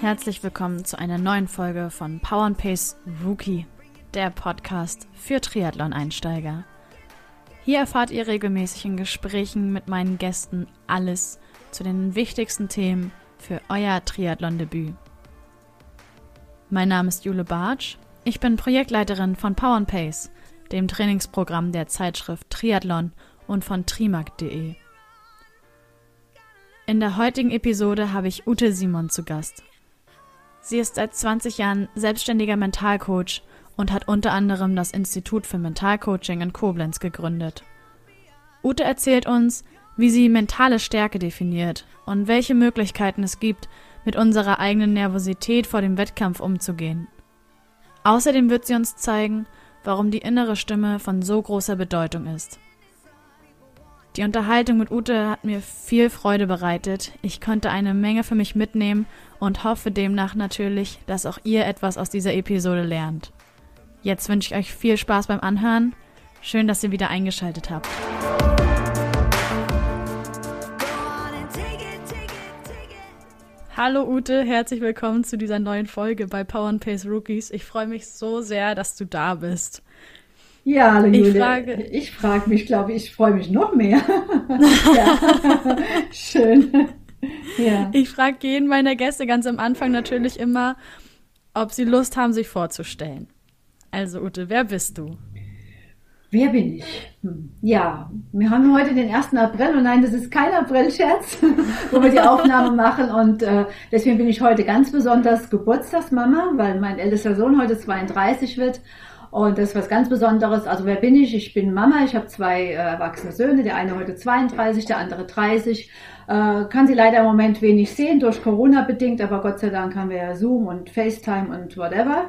Herzlich willkommen zu einer neuen Folge von Power and Pace Rookie, der Podcast für Triathlon-Einsteiger. Hier erfahrt ihr regelmäßig in Gesprächen mit meinen Gästen alles zu den wichtigsten Themen für euer Triathlon-Debüt. Mein Name ist Jule Bartsch. Ich bin Projektleiterin von Power and Pace, dem Trainingsprogramm der Zeitschrift Triathlon und von trimark.de. In der heutigen Episode habe ich Ute Simon zu Gast. Sie ist seit 20 Jahren selbstständiger Mentalcoach und hat unter anderem das Institut für Mentalcoaching in Koblenz gegründet. Ute erzählt uns, wie sie mentale Stärke definiert und welche Möglichkeiten es gibt, mit unserer eigenen Nervosität vor dem Wettkampf umzugehen. Außerdem wird sie uns zeigen, warum die innere Stimme von so großer Bedeutung ist. Die Unterhaltung mit Ute hat mir viel Freude bereitet. Ich konnte eine Menge für mich mitnehmen und hoffe demnach natürlich, dass auch ihr etwas aus dieser Episode lernt. Jetzt wünsche ich euch viel Spaß beim Anhören. Schön, dass ihr wieder eingeschaltet habt. Hallo Ute, herzlich willkommen zu dieser neuen Folge bei Power and Pace Rookies. Ich freue mich so sehr, dass du da bist. Ja, hallo Julia. Ich frage, ich frage mich, glaube ich, freue mich noch mehr. ja. Schön. Ja. Ich frage jeden meiner Gäste ganz am Anfang natürlich immer, ob sie Lust haben, sich vorzustellen. Also Ute, wer bist du? Wer bin ich? Hm. Ja, wir haben heute den 1. April und nein, das ist kein April-Scherz, wo wir die Aufnahme machen und äh, deswegen bin ich heute ganz besonders Geburtstagsmama, weil mein ältester Sohn heute 32 wird und das ist was ganz Besonderes. Also wer bin ich? Ich bin Mama, ich habe zwei äh, erwachsene Söhne, der eine heute 32, der andere 30. Äh, kann sie leider im Moment wenig sehen, durch Corona bedingt, aber Gott sei Dank haben wir ja Zoom und FaceTime und whatever.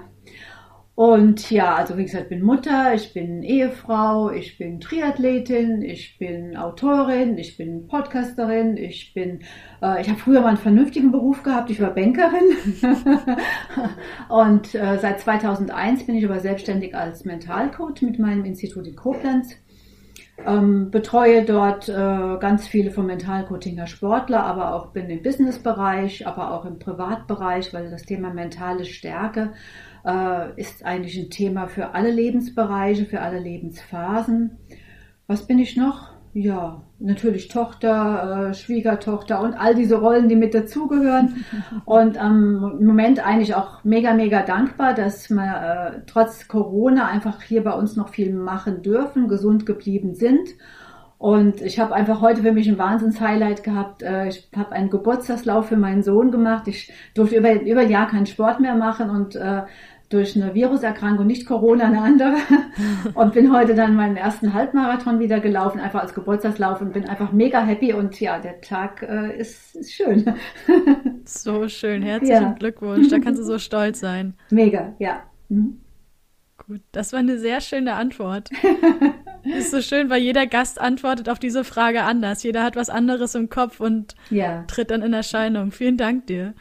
Und ja, also wie gesagt, ich bin Mutter, ich bin Ehefrau, ich bin Triathletin, ich bin Autorin, ich bin Podcasterin, ich bin, äh, ich habe früher mal einen vernünftigen Beruf gehabt, ich war Bankerin. und äh, seit 2001 bin ich aber selbstständig als Mentalcoach mit meinem Institut in Koblenz. Ähm, betreue dort äh, ganz viele vom Mentalcoachinger Sportler, aber auch bin im Businessbereich, aber auch im Privatbereich, weil das Thema mentale Stärke äh, ist eigentlich ein Thema für alle Lebensbereiche, für alle Lebensphasen. Was bin ich noch? Ja, natürlich Tochter, äh, Schwiegertochter und all diese Rollen, die mit dazugehören. Und ähm, im Moment eigentlich auch mega, mega dankbar, dass wir äh, trotz Corona einfach hier bei uns noch viel machen dürfen, gesund geblieben sind. Und ich habe einfach heute für mich ein Wahnsinns-Highlight gehabt. Äh, ich habe einen Geburtstagslauf für meinen Sohn gemacht. Ich durfte über, über ein Jahr keinen Sport mehr machen und äh, durch eine Viruserkrankung, nicht Corona, eine andere. Und bin heute dann meinen ersten Halbmarathon wieder gelaufen, einfach als Geburtstagslauf und bin einfach mega happy und ja, der Tag äh, ist, ist schön. So schön, herzlichen ja. Glückwunsch, da kannst du so stolz sein. Mega, ja. Mhm. Gut, das war eine sehr schöne Antwort. ist so schön, weil jeder Gast antwortet auf diese Frage anders. Jeder hat was anderes im Kopf und ja. tritt dann in Erscheinung. Vielen Dank dir.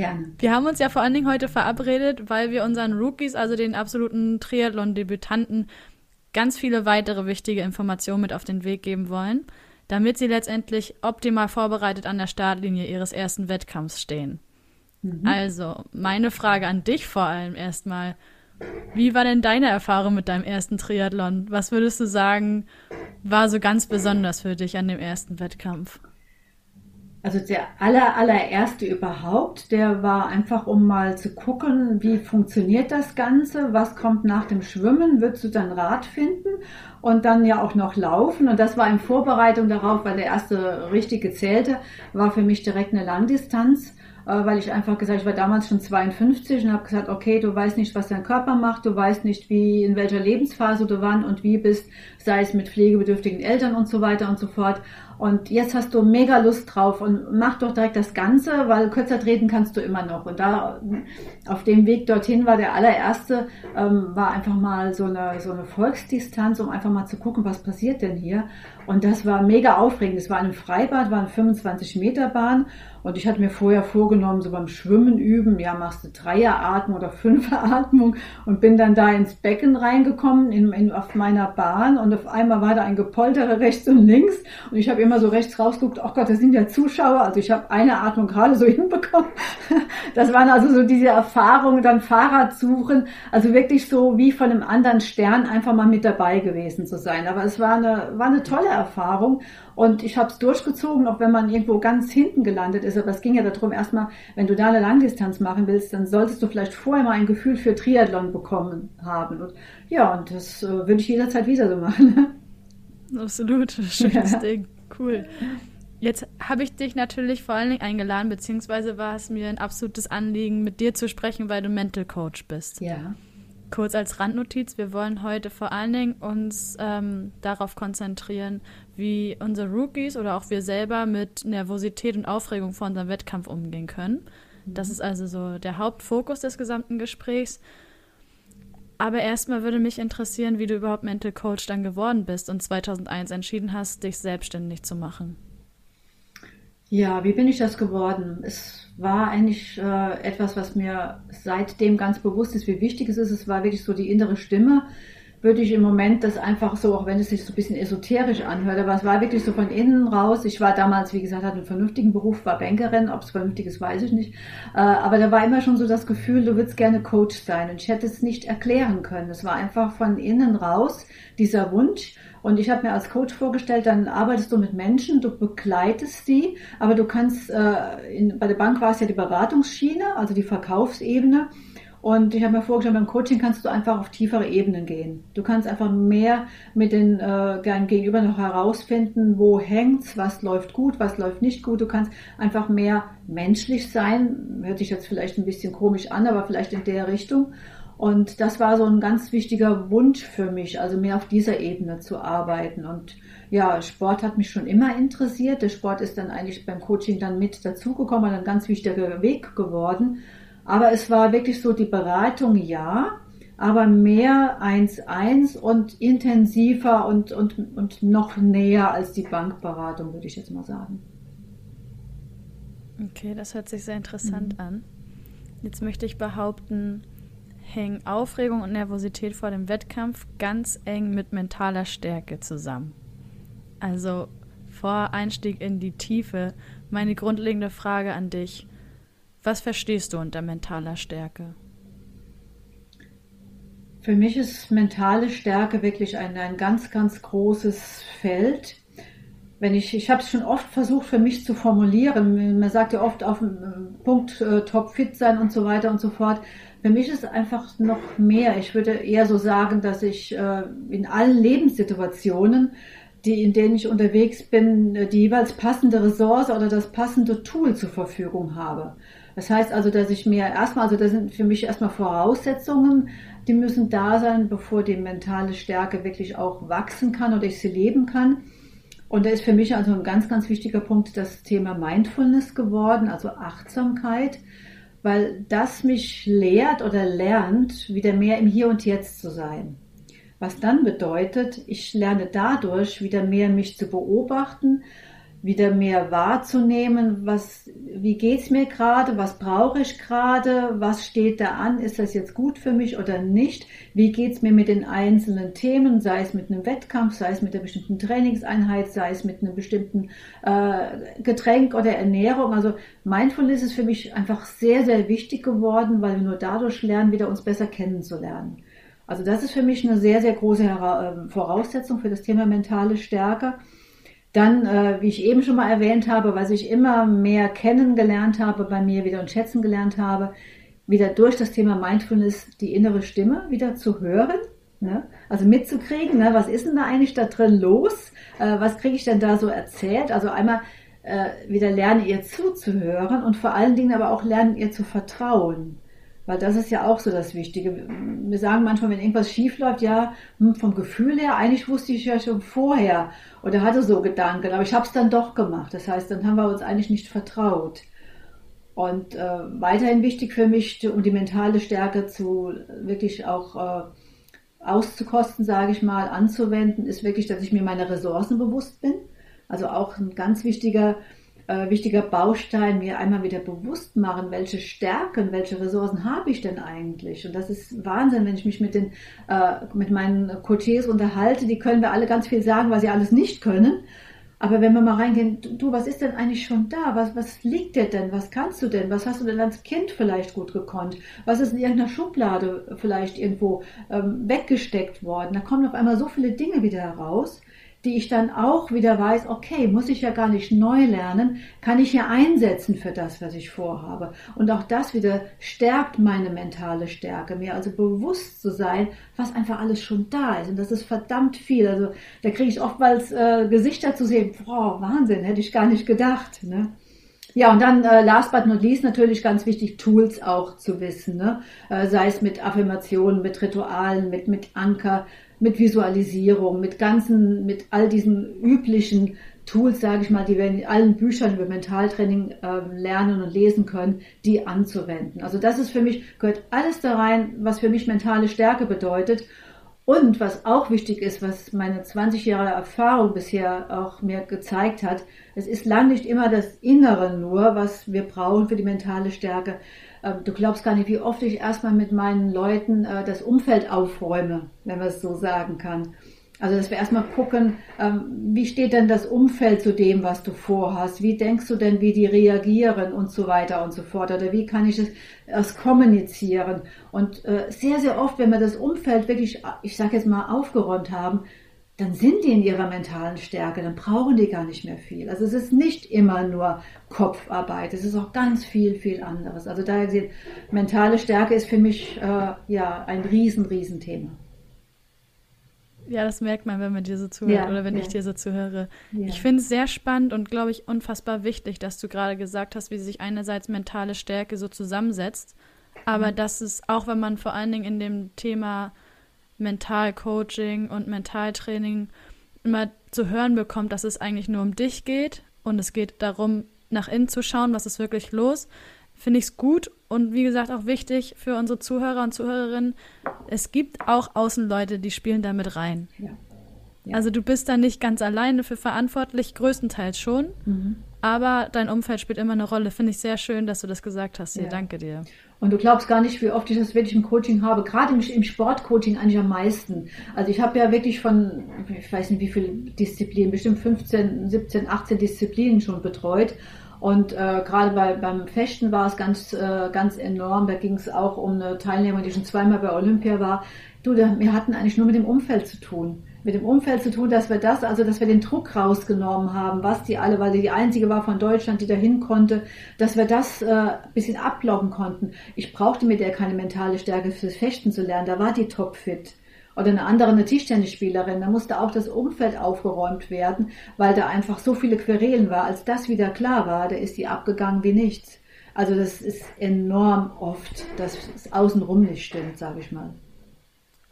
Gerne. Wir haben uns ja vor allen Dingen heute verabredet, weil wir unseren Rookies, also den absoluten Triathlon-Debütanten, ganz viele weitere wichtige Informationen mit auf den Weg geben wollen, damit sie letztendlich optimal vorbereitet an der Startlinie ihres ersten Wettkampfs stehen. Mhm. Also, meine Frage an dich vor allem erstmal. Wie war denn deine Erfahrung mit deinem ersten Triathlon? Was würdest du sagen, war so ganz besonders für dich an dem ersten Wettkampf? Also der aller, allererste überhaupt, der war einfach, um mal zu gucken, wie funktioniert das Ganze, was kommt nach dem Schwimmen, würdest du dann Rad finden und dann ja auch noch laufen. Und das war in Vorbereitung darauf, weil der erste richtig gezählte war für mich direkt eine Langdistanz äh, weil ich einfach gesagt, ich war damals schon 52 und habe gesagt, okay, du weißt nicht, was dein Körper macht, du weißt nicht, wie in welcher Lebensphase du wann und wie bist, sei es mit pflegebedürftigen Eltern und so weiter und so fort. Und jetzt hast du mega Lust drauf und mach doch direkt das Ganze, weil kürzer treten kannst du immer noch. Und da auf dem Weg dorthin war der allererste, ähm, war einfach mal so eine, so eine Volksdistanz, um einfach mal zu gucken, was passiert denn hier. Und das war mega aufregend. Es war ein Freibad, war eine 25 Meter Bahn. Und ich hatte mir vorher vorgenommen, so beim Schwimmen üben, ja, machst du Dreieratmung oder Fünferatmung und bin dann da ins Becken reingekommen in, in, auf meiner Bahn und auf einmal war da ein Gepoltere rechts und links und ich habe man so rechts rausguckt, oh Gott, das sind ja Zuschauer. Also ich habe eine Atmung gerade so hinbekommen. Das waren also so diese Erfahrungen, dann Fahrrad suchen, also wirklich so wie von einem anderen Stern einfach mal mit dabei gewesen zu sein. Aber es war eine, war eine tolle Erfahrung und ich habe es durchgezogen, auch wenn man irgendwo ganz hinten gelandet ist. Aber es ging ja darum, erstmal, wenn du da eine Langdistanz machen willst, dann solltest du vielleicht vorher mal ein Gefühl für Triathlon bekommen haben. Und ja, und das äh, würde ich jederzeit wieder so machen. Absolut, schönes ja. Ding. Cool. Jetzt habe ich dich natürlich vor allen Dingen eingeladen, beziehungsweise war es mir ein absolutes Anliegen, mit dir zu sprechen, weil du Mental Coach bist. Ja. Kurz als Randnotiz, wir wollen heute vor allen Dingen uns ähm, darauf konzentrieren, wie unsere Rookies oder auch wir selber mit Nervosität und Aufregung vor unserem Wettkampf umgehen können. Das mhm. ist also so der Hauptfokus des gesamten Gesprächs. Aber erstmal würde mich interessieren, wie du überhaupt Mental Coach dann geworden bist und 2001 entschieden hast, dich selbstständig zu machen. Ja, wie bin ich das geworden? Es war eigentlich äh, etwas, was mir seitdem ganz bewusst ist, wie wichtig es ist. Es war wirklich so die innere Stimme, würde ich im Moment das einfach so, auch wenn es sich so ein bisschen esoterisch anhört, aber es war wirklich so von innen raus. Ich war damals, wie gesagt, hatte einen vernünftigen Beruf, war Bankerin, ob es vernünftig ist, weiß ich nicht. Äh, aber da war immer schon so das Gefühl, du würdest gerne Coach sein und ich hätte es nicht erklären können. Es war einfach von innen raus dieser Wunsch. Und ich habe mir als Coach vorgestellt, dann arbeitest du mit Menschen, du begleitest sie, aber du kannst, äh, in, bei der Bank war es ja die Beratungsschiene, also die Verkaufsebene. Und ich habe mir vorgestellt, beim Coaching kannst du einfach auf tiefere Ebenen gehen. Du kannst einfach mehr mit den äh, Gegenüber noch herausfinden, wo hängt's, was läuft gut, was läuft nicht gut. Du kannst einfach mehr menschlich sein. Hört sich jetzt vielleicht ein bisschen komisch an, aber vielleicht in der Richtung. Und das war so ein ganz wichtiger Wunsch für mich, also mehr auf dieser Ebene zu arbeiten. Und ja, Sport hat mich schon immer interessiert. Der Sport ist dann eigentlich beim Coaching dann mit dazugekommen, ein ganz wichtiger Weg geworden. Aber es war wirklich so die Beratung, ja, aber mehr 1-1 und intensiver und, und, und noch näher als die Bankberatung, würde ich jetzt mal sagen. Okay, das hört sich sehr interessant mhm. an. Jetzt möchte ich behaupten, hängen Aufregung und Nervosität vor dem Wettkampf ganz eng mit mentaler Stärke zusammen. Also vor Einstieg in die Tiefe, meine grundlegende Frage an dich. Was verstehst du unter mentaler Stärke? Für mich ist mentale Stärke wirklich ein, ein ganz, ganz großes Feld. Wenn ich, ich habe es schon oft versucht für mich zu formulieren. Man sagt ja oft auf dem Punkt äh, topfit sein und so weiter und so fort. Für mich ist es einfach noch mehr. Ich würde eher so sagen, dass ich äh, in allen Lebenssituationen, die, in denen ich unterwegs bin, äh, die jeweils passende Ressource oder das passende Tool zur Verfügung habe. Das heißt also, dass ich mir erstmal, also das sind für mich erstmal Voraussetzungen, die müssen da sein, bevor die mentale Stärke wirklich auch wachsen kann oder ich sie leben kann. Und da ist für mich also ein ganz, ganz wichtiger Punkt das Thema Mindfulness geworden, also Achtsamkeit, weil das mich lehrt oder lernt, wieder mehr im Hier und Jetzt zu sein. Was dann bedeutet, ich lerne dadurch wieder mehr mich zu beobachten, wieder mehr wahrzunehmen, was, wie geht's mir gerade, was brauche ich gerade, was steht da an, ist das jetzt gut für mich oder nicht, wie geht's mir mit den einzelnen Themen, sei es mit einem Wettkampf, sei es mit einer bestimmten Trainingseinheit, sei es mit einem bestimmten äh, Getränk oder Ernährung. Also Mindfulness ist für mich einfach sehr, sehr wichtig geworden, weil wir nur dadurch lernen, wieder uns besser kennenzulernen. Also das ist für mich eine sehr, sehr große äh, Voraussetzung für das Thema mentale Stärke. Dann, äh, wie ich eben schon mal erwähnt habe, was ich immer mehr kennengelernt habe bei mir wieder und schätzen gelernt habe, wieder durch das Thema Mindfulness die innere Stimme wieder zu hören. Ne? Also mitzukriegen, ne? was ist denn da eigentlich da drin los? Äh, was kriege ich denn da so erzählt? Also einmal äh, wieder lernen, ihr zuzuhören und vor allen Dingen aber auch lernen, ihr zu vertrauen. Weil das ist ja auch so das Wichtige. Wir sagen manchmal, wenn irgendwas schief läuft, ja, hm, vom Gefühl her, eigentlich wusste ich ja schon vorher oder hatte so Gedanken, aber ich habe es dann doch gemacht. Das heißt, dann haben wir uns eigentlich nicht vertraut. Und äh, weiterhin wichtig für mich, um die mentale Stärke zu wirklich auch äh, auszukosten, sage ich mal, anzuwenden, ist wirklich, dass ich mir meine Ressourcen bewusst bin. Also auch ein ganz wichtiger äh, wichtiger Baustein, mir einmal wieder bewusst machen, welche Stärken, welche Ressourcen habe ich denn eigentlich? Und das ist Wahnsinn, wenn ich mich mit den, äh, mit meinen Coaches unterhalte, die können mir alle ganz viel sagen, was sie alles nicht können. Aber wenn wir mal reingehen, du, was ist denn eigentlich schon da? Was, was liegt dir denn? Was kannst du denn? Was hast du denn als Kind vielleicht gut gekonnt? Was ist in irgendeiner Schublade vielleicht irgendwo ähm, weggesteckt worden? Da kommen auf einmal so viele Dinge wieder heraus die ich dann auch wieder weiß, okay, muss ich ja gar nicht neu lernen, kann ich ja einsetzen für das, was ich vorhabe. Und auch das wieder stärkt meine mentale Stärke, mir also bewusst zu sein, was einfach alles schon da ist. Und das ist verdammt viel. Also da kriege ich oftmals äh, Gesichter zu sehen, boah, Wahnsinn, hätte ich gar nicht gedacht. Ne? Ja, und dann äh, last but not least natürlich ganz wichtig, Tools auch zu wissen, ne? Äh, sei es mit Affirmationen, mit Ritualen, mit, mit Anker, mit Visualisierung, mit ganzen, mit all diesen üblichen Tools, sage ich mal, die wir in allen Büchern über Mentaltraining äh, lernen und lesen können, die anzuwenden. Also das ist für mich, gehört alles da rein, was für mich mentale Stärke bedeutet. Und was auch wichtig ist, was meine 20 Jahre Erfahrung bisher auch mir gezeigt hat, es ist lang nicht immer das Innere nur, was wir brauchen für die mentale Stärke. Ähm, du glaubst gar nicht, wie oft ich erstmal mit meinen Leuten äh, das Umfeld aufräume, wenn man es so sagen kann. Also, dass wir erstmal gucken, ähm, wie steht denn das Umfeld zu dem, was du vorhast? Wie denkst du denn, wie die reagieren und so weiter und so fort? Oder wie kann ich es erst kommunizieren? Und äh, sehr, sehr oft, wenn wir das Umfeld wirklich, ich sage jetzt mal, aufgeräumt haben, dann sind die in ihrer mentalen Stärke, dann brauchen die gar nicht mehr viel. Also es ist nicht immer nur Kopfarbeit, es ist auch ganz viel, viel anderes. Also daher gesehen, mentale Stärke ist für mich äh, ja ein riesen, riesen Thema. Ja, das merkt man, wenn man dir so zuhört ja, oder wenn ja. ich dir so zuhöre. Ja. Ich finde es sehr spannend und glaube ich unfassbar wichtig, dass du gerade gesagt hast, wie sich einerseits mentale Stärke so zusammensetzt, aber dass es auch, wenn man vor allen Dingen in dem Thema Mentalcoaching und Mentaltraining immer zu hören bekommt, dass es eigentlich nur um dich geht und es geht darum, nach innen zu schauen, was ist wirklich los, finde ich es gut und wie gesagt auch wichtig für unsere Zuhörer und Zuhörerinnen. Es gibt auch Außenleute, die spielen damit rein. Ja. Ja. Also du bist da nicht ganz alleine für verantwortlich, größtenteils schon. Mhm. Aber dein Umfeld spielt immer eine Rolle. Finde ich sehr schön, dass du das gesagt hast. Hier, ja. danke dir. Und du glaubst gar nicht, wie oft ich das wirklich im Coaching habe, gerade im, Sportcoaching eigentlich am meisten. Also ich habe ja wirklich von, ich weiß nicht wie viele Disziplinen, bestimmt 15, 17, 18 Disziplinen schon betreut. Und äh, gerade bei, beim Fechten war es ganz, äh, ganz enorm. Da ging es auch um eine Teilnehmerin, die schon zweimal bei Olympia war. Du, wir hatten eigentlich nur mit dem Umfeld zu tun mit dem Umfeld zu tun, dass wir das, also dass wir den Druck rausgenommen haben, was die alle, weil sie die einzige war von Deutschland, die dahin konnte, dass wir das äh, ein bisschen ablocken konnten. Ich brauchte mit der keine mentale Stärke fürs Fechten zu lernen, da war die topfit. Oder eine andere, eine Tischtennisspielerin, da musste auch das Umfeld aufgeräumt werden, weil da einfach so viele Querelen war. Als das wieder klar war, da ist die abgegangen wie nichts. Also das ist enorm oft, dass es außenrum nicht stimmt, sage ich mal.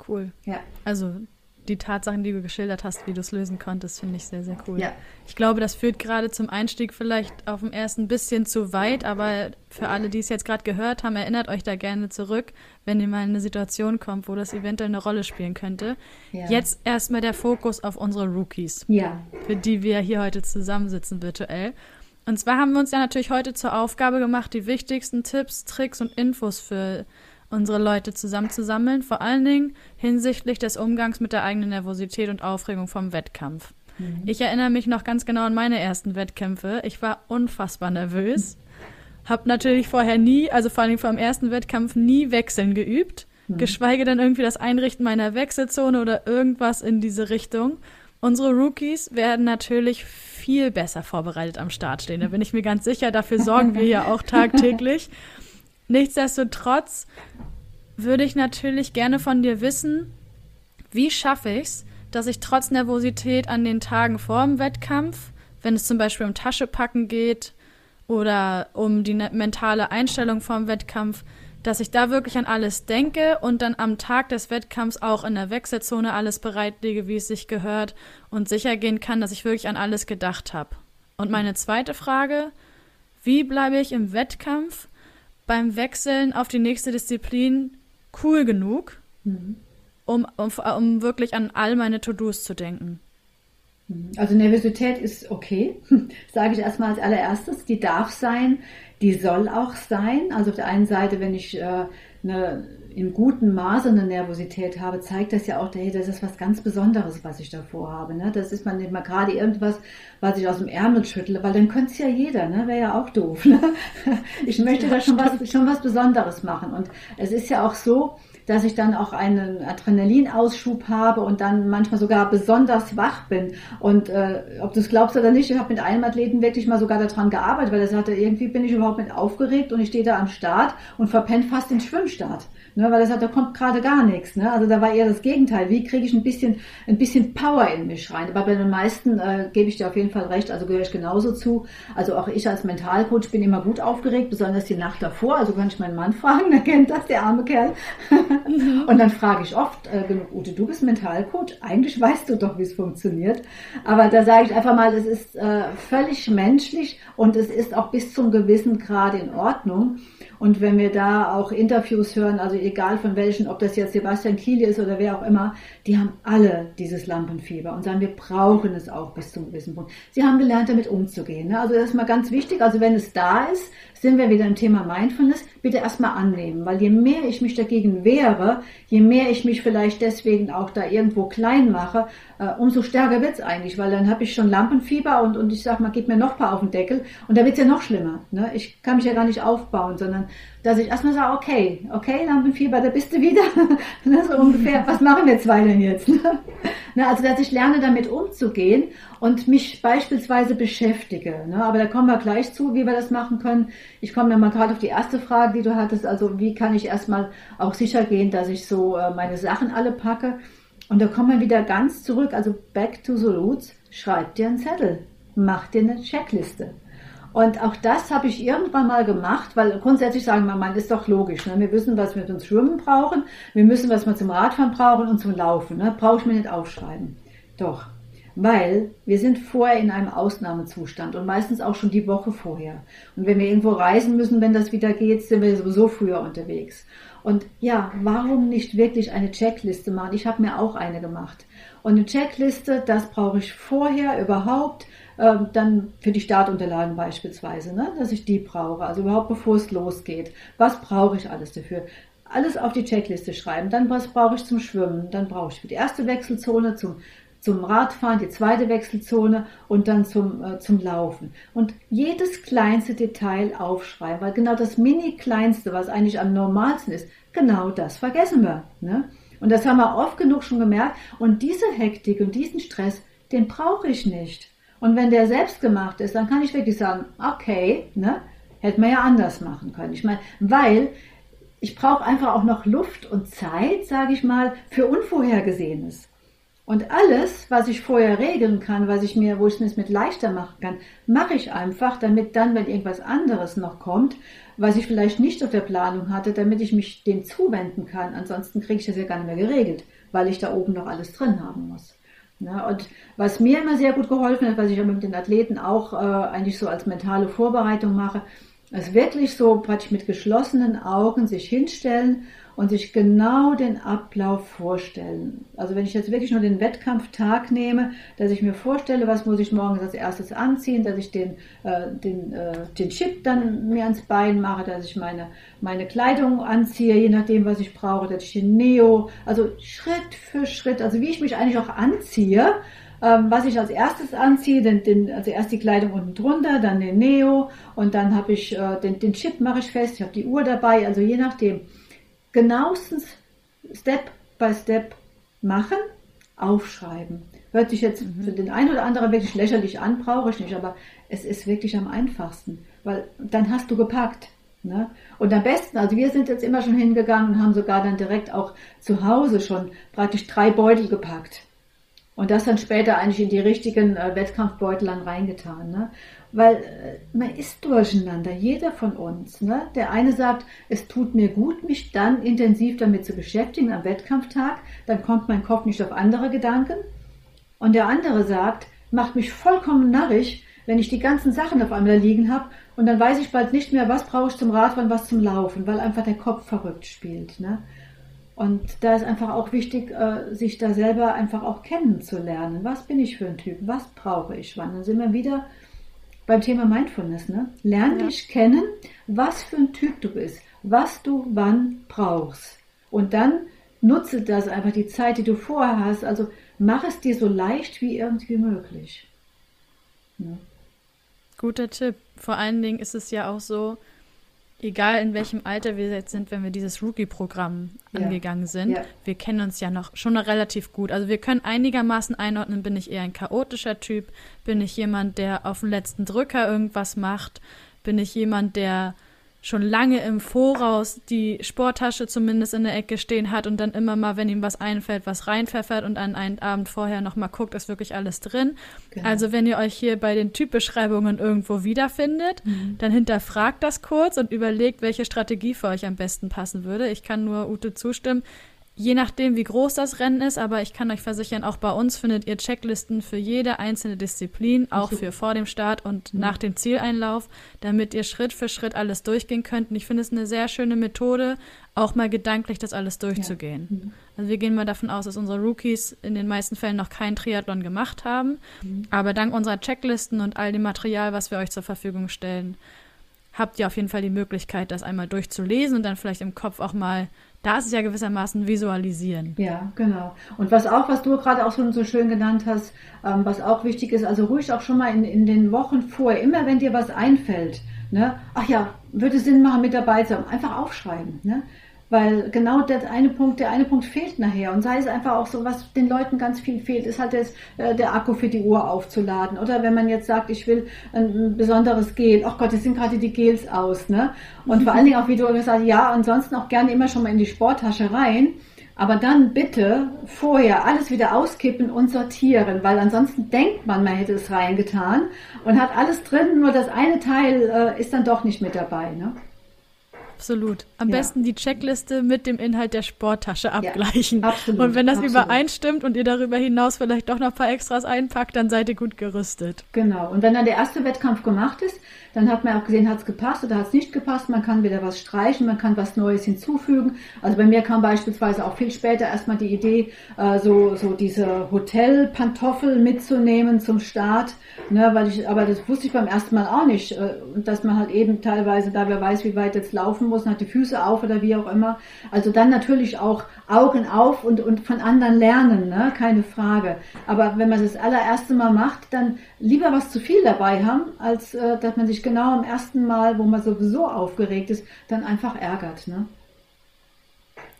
Cool. Ja. Also die Tatsachen, die du geschildert hast, wie du es lösen konntest, finde ich sehr, sehr cool. Ja. Ich glaube, das führt gerade zum Einstieg vielleicht auf dem ersten bisschen zu weit, aber für alle, die es jetzt gerade gehört haben, erinnert euch da gerne zurück, wenn ihr mal in eine Situation kommt, wo das eventuell eine Rolle spielen könnte. Ja. Jetzt erstmal der Fokus auf unsere Rookies, ja. für die wir hier heute zusammensitzen virtuell. Und zwar haben wir uns ja natürlich heute zur Aufgabe gemacht, die wichtigsten Tipps, Tricks und Infos für unsere Leute zusammenzusammeln, vor allen Dingen hinsichtlich des Umgangs mit der eigenen Nervosität und Aufregung vom Wettkampf. Mhm. Ich erinnere mich noch ganz genau an meine ersten Wettkämpfe. Ich war unfassbar nervös. Hab natürlich vorher nie, also vor allen Dingen vor dem ersten Wettkampf, nie Wechseln geübt. Mhm. Geschweige denn irgendwie das Einrichten meiner Wechselzone oder irgendwas in diese Richtung. Unsere Rookies werden natürlich viel besser vorbereitet am Start stehen. Da bin ich mir ganz sicher. Dafür sorgen wir ja auch tagtäglich. Nichtsdestotrotz würde ich natürlich gerne von dir wissen, wie schaffe ich es, dass ich trotz Nervosität an den Tagen vor dem Wettkampf, wenn es zum Beispiel um Taschepacken geht oder um die ne-, mentale Einstellung vor dem Wettkampf, dass ich da wirklich an alles denke und dann am Tag des Wettkampfs auch in der Wechselzone alles bereitlege, wie es sich gehört und sicher gehen kann, dass ich wirklich an alles gedacht habe. Und meine zweite Frage, wie bleibe ich im Wettkampf beim Wechseln auf die nächste Disziplin cool genug, mhm. um, um, um wirklich an all meine To-Dos zu denken. Mhm. Also Nervosität ist okay, sage ich erstmal als allererstes. Die darf sein, die soll auch sein. Also auf der einen Seite, wenn ich äh, eine in gutem Maße eine Nervosität habe, zeigt das ja auch, hey, das ist was ganz Besonderes, was ich davor habe. Ne? Das ist man nicht mal gerade irgendwas, was ich aus dem Ärmel schüttle, weil dann könnte es ja jeder, ne? wäre ja auch doof. Ne? Ich möchte da schon was, schon was Besonderes machen. Und es ist ja auch so, dass ich dann auch einen Adrenalinausschub habe und dann manchmal sogar besonders wach bin. Und äh, ob du es glaubst oder nicht, ich habe mit einem Athleten wirklich mal sogar daran gearbeitet, weil er sagte, irgendwie bin ich überhaupt mit aufgeregt und ich stehe da am Start und verpenne fast den Schwimmstart. Ne, weil er sagt, da kommt gerade gar nichts. Ne? Also da war eher das Gegenteil. Wie kriege ich ein bisschen, ein bisschen Power in mich rein? Aber bei den meisten äh, gebe ich dir auf jeden Fall recht, also gehöre ich genauso zu. Also auch ich als Mentalcoach bin immer gut aufgeregt, besonders die Nacht davor. Also kann ich meinen Mann fragen, der kennt das, der arme Kerl. Mhm. Und dann frage ich oft äh, genug, Ute, du bist Mentalcoach, eigentlich weißt du doch, wie es funktioniert. Aber da sage ich einfach mal, es ist äh, völlig menschlich und es ist auch bis zum gewissen Grad in Ordnung. Und wenn wir da auch Interviews hören, also egal von welchen, ob das jetzt Sebastian Kiel ist oder wer auch immer, die haben alle dieses Lampenfieber und sagen, wir brauchen es auch bis zum gewissen Punkt. Sie haben gelernt, damit umzugehen. Ne? Also das ist mal ganz wichtig. Also wenn es da ist, sind wir wieder im Thema Mindfulness, bitte erstmal annehmen, weil je mehr ich mich dagegen wehre, je mehr ich mich vielleicht deswegen auch da irgendwo klein mache, äh, umso stärker wird's eigentlich, weil dann habe ich schon Lampenfieber und, und ich sag mal, gib mir noch paar auf den Deckel und da wird's ja noch schlimmer. Ne? Ich kann mich ja gar nicht aufbauen, sondern dass ich erstmal sage, okay, okay, Lampenfieber, da bist du wieder. ne, so ungefähr, was machen wir zwei denn jetzt? ne, also, dass ich lerne, damit umzugehen und mich beispielsweise beschäftige. Ne? Aber da kommen wir gleich zu, wie wir das machen können. Ich komme dann mal gerade auf die erste Frage, die du hattest. Also, wie kann ich erstmal auch sicher gehen, dass ich so äh, meine Sachen alle packe? Und da kommen wir wieder ganz zurück, also back to the roots. Schreib dir einen Zettel. Mach dir eine Checkliste. Und auch das habe ich irgendwann mal gemacht, weil grundsätzlich sagen wir mal, ist doch logisch. Ne? Wir wissen, was wir zum Schwimmen brauchen, wir müssen, was wir zum Radfahren brauchen und zum Laufen. Ne? Brauche ich mir nicht aufschreiben. Doch, weil wir sind vorher in einem Ausnahmezustand und meistens auch schon die Woche vorher. Und wenn wir irgendwo reisen müssen, wenn das wieder geht, sind wir sowieso früher unterwegs. Und ja, warum nicht wirklich eine Checkliste machen? Ich habe mir auch eine gemacht. Und eine Checkliste, das brauche ich vorher überhaupt ähm, dann für die Startunterlagen beispielsweise, ne, dass ich die brauche, also überhaupt bevor es losgeht. Was brauche ich alles dafür? Alles auf die Checkliste schreiben. Dann was brauche ich zum Schwimmen? Dann brauche ich für die erste Wechselzone zum zum Radfahren, die zweite Wechselzone und dann zum, äh, zum Laufen. Und jedes kleinste Detail aufschreiben, weil genau das mini-kleinste, was eigentlich am normalsten ist, genau das vergessen wir. Ne? Und das haben wir oft genug schon gemerkt. Und diese Hektik und diesen Stress, den brauche ich nicht. Und wenn der selbst gemacht ist, dann kann ich wirklich sagen, okay, ne, hätte man ja anders machen können. Ich meine, weil ich brauche einfach auch noch Luft und Zeit, sage ich mal, für Unvorhergesehenes. Und alles, was ich vorher regeln kann, was ich mir, wo ich es mit leichter machen kann, mache ich einfach, damit dann, wenn irgendwas anderes noch kommt, was ich vielleicht nicht auf der Planung hatte, damit ich mich dem zuwenden kann. Ansonsten kriege ich das ja gar nicht mehr geregelt, weil ich da oben noch alles drin haben muss. Ja, und was mir immer sehr gut geholfen hat, was ich mit den Athleten auch äh, eigentlich so als mentale Vorbereitung mache, ist wirklich so praktisch mit geschlossenen Augen sich hinstellen und sich genau den Ablauf vorstellen. Also wenn ich jetzt wirklich nur den Wettkampftag nehme, dass ich mir vorstelle, was muss ich morgens als erstes anziehen, dass ich den, äh, den, äh, den Chip dann mir ans Bein mache, dass ich meine, meine Kleidung anziehe, je nachdem, was ich brauche, dass ich den Neo, also Schritt für Schritt, also wie ich mich eigentlich auch anziehe, ähm, was ich als erstes anziehe, den, den, also erst die Kleidung unten drunter, dann den Neo und dann habe ich äh, den, den Chip mache ich fest, ich habe die Uhr dabei, also je nachdem genauestens Step by Step machen, aufschreiben. Hört sich jetzt mhm. für den einen oder anderen wirklich lächerlich an, brauche ich nicht, aber es ist wirklich am einfachsten, weil dann hast du gepackt. Ne? Und am besten, also wir sind jetzt immer schon hingegangen und haben sogar dann direkt auch zu Hause schon praktisch drei Beutel gepackt. Und das dann später eigentlich in die richtigen äh, Wettkampfbeutel dann reingetan. Ne? weil äh, man ist durcheinander, jeder von uns. Ne? Der eine sagt, es tut mir gut, mich dann intensiv damit zu beschäftigen am Wettkampftag, dann kommt mein Kopf nicht auf andere Gedanken. Und der andere sagt, macht mich vollkommen narrig, wenn ich die ganzen Sachen auf einmal liegen habe und dann weiß ich bald nicht mehr, was brauche ich zum Radfahren, was zum Laufen, weil einfach der Kopf verrückt spielt. Ne? Und da ist einfach auch wichtig, äh, sich da selber einfach auch kennenzulernen. Was bin ich für ein Typ? Was brauche ich wann? Dann sind wir wieder beim Thema Mindfulness. Ne? Lern ja. dich kennen, was für ein Typ du bist, was du wann brauchst. Und dann nutze das einfach, die Zeit, die du vorher hast. Also mach es dir so leicht wie irgendwie möglich. Ja. Guter Tipp. Vor allen Dingen ist es ja auch so, egal in welchem Alter wir jetzt sind, wenn wir dieses Rookie-Programm ja. angegangen sind, ja. wir kennen uns ja noch schon noch relativ gut. Also wir können einigermaßen einordnen, bin ich eher ein chaotischer Typ, bin ich jemand, der auf den letzten Drücker irgendwas macht, bin ich jemand, der schon lange im Voraus die Sporttasche zumindest in der Ecke stehen hat und dann immer mal, wenn ihm was einfällt, was reinpfeffert und an einen Abend vorher nochmal guckt, ist wirklich alles drin. Genau. Also wenn ihr euch hier bei den Typbeschreibungen irgendwo wiederfindet, mhm. dann hinterfragt das kurz und überlegt, welche Strategie für euch am besten passen würde. Ich kann nur Ute zustimmen je nachdem, wie groß das Rennen ist, aber ich kann euch versichern, auch bei uns findet ihr Checklisten für jede einzelne Disziplin, auch für vor dem Start und mhm. nach dem Zieleinlauf, damit ihr Schritt für Schritt alles durchgehen könnt. Und ich finde es eine sehr schöne Methode, auch mal gedanklich das alles durchzugehen. Ja. Mhm. Also wir gehen mal davon aus, dass unsere Rookies in den meisten Fällen noch keinen Triathlon gemacht haben, mhm. aber dank unserer Checklisten und all dem Material, was wir euch zur Verfügung stellen, habt ihr auf jeden Fall die Möglichkeit, das einmal durchzulesen und dann vielleicht im Kopf auch mal da ist es ja gewissermaßen visualisieren. Ja, genau. Und was auch, was du gerade auch schon so schön genannt hast, ähm, was auch wichtig ist, also ruhig auch schon mal in, in den Wochen vorher, immer wenn dir was einfällt, ne, ach ja, würde Sinn machen, mit dabei zu sein, einfach aufschreiben. Ne? Weil genau der eine Punkt, der eine Punkt fehlt nachher. Und sei es einfach auch so, was den Leuten ganz viel fehlt, ist halt das, äh, der Akku für die Uhr aufzuladen. Oder wenn man jetzt sagt, ich will ein, besonderes Gel, ach Gott, jetzt sind gerade die Gels aus, ne? Und vor allen Dingen auch, wie du gesagt hast, ja, ansonsten auch gerne immer schon mal in die Sporttasche rein. Aber dann bitte vorher alles wieder auskippen und sortieren, weil ansonsten denkt man, man hätte es reingetan und hat alles drin, nur das eine Teil äh, ist dann doch nicht mit dabei. Ne? Absolut. Am ja. besten die Checkliste mit dem Inhalt der Sporttasche abgleichen. Ja, absolut, und wenn das absolut. übereinstimmt und ihr darüber hinaus vielleicht doch noch ein paar Extras einpackt, dann seid ihr gut gerüstet. Genau. Und wenn dann der erste Wettkampf gemacht ist, dann hat man auch gesehen, hat es gepasst oder hat es nicht gepasst. Man kann wieder was streichen, man kann was Neues hinzufügen. Also bei mir kam beispielsweise auch viel später erstmal die Idee, äh, so, so diese Hotelpantoffel mitzunehmen zum Start. Ne, weil ich, aber das wusste ich beim ersten Mal auch nicht. Äh, dass man halt eben teilweise, da wer weiß, wie weit jetzt laufen muss, hat die Füße auf oder wie auch immer. Also dann natürlich auch Augen auf und, und von anderen lernen, ne? keine Frage. Aber wenn man das allererste Mal macht, dann lieber was zu viel dabei haben, als äh, dass man sich genau am ersten Mal, wo man sowieso aufgeregt ist, dann einfach ärgert. Ne?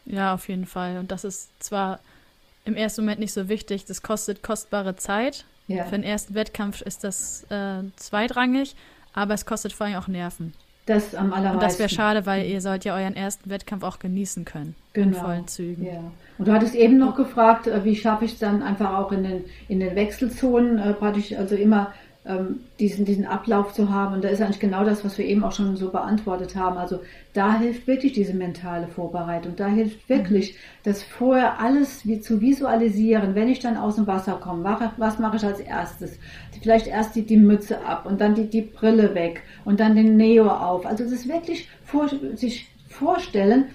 Ja, auf jeden Fall. Und das ist zwar im ersten Moment nicht so wichtig, das kostet kostbare Zeit. Ja. Für den ersten Wettkampf ist das äh, zweitrangig, aber es kostet vor allem auch Nerven. Das am allermeisten. Und das wäre schade, weil ihr sollt ja euren ersten Wettkampf auch genießen können. Genau. In vollen Zügen. Ja. Und du hattest eben noch gefragt, äh, wie schaffe ich es dann einfach auch in den, in den Wechselzonen, äh, praktisch also immer ähm, diesen, diesen Ablauf zu haben. Und da ist eigentlich genau das, was wir eben auch schon so beantwortet haben. Also da hilft wirklich diese mentale Vorbereitung. Da hilft wirklich, mhm. das vorher alles wie zu visualisieren, wenn ich dann aus dem Wasser komme. Was, was mache ich als erstes? Vielleicht erst die, die Mütze ab und dann die, die Brille weg und dann den Neo auf. Also das wirklich vor, sich vorstellen,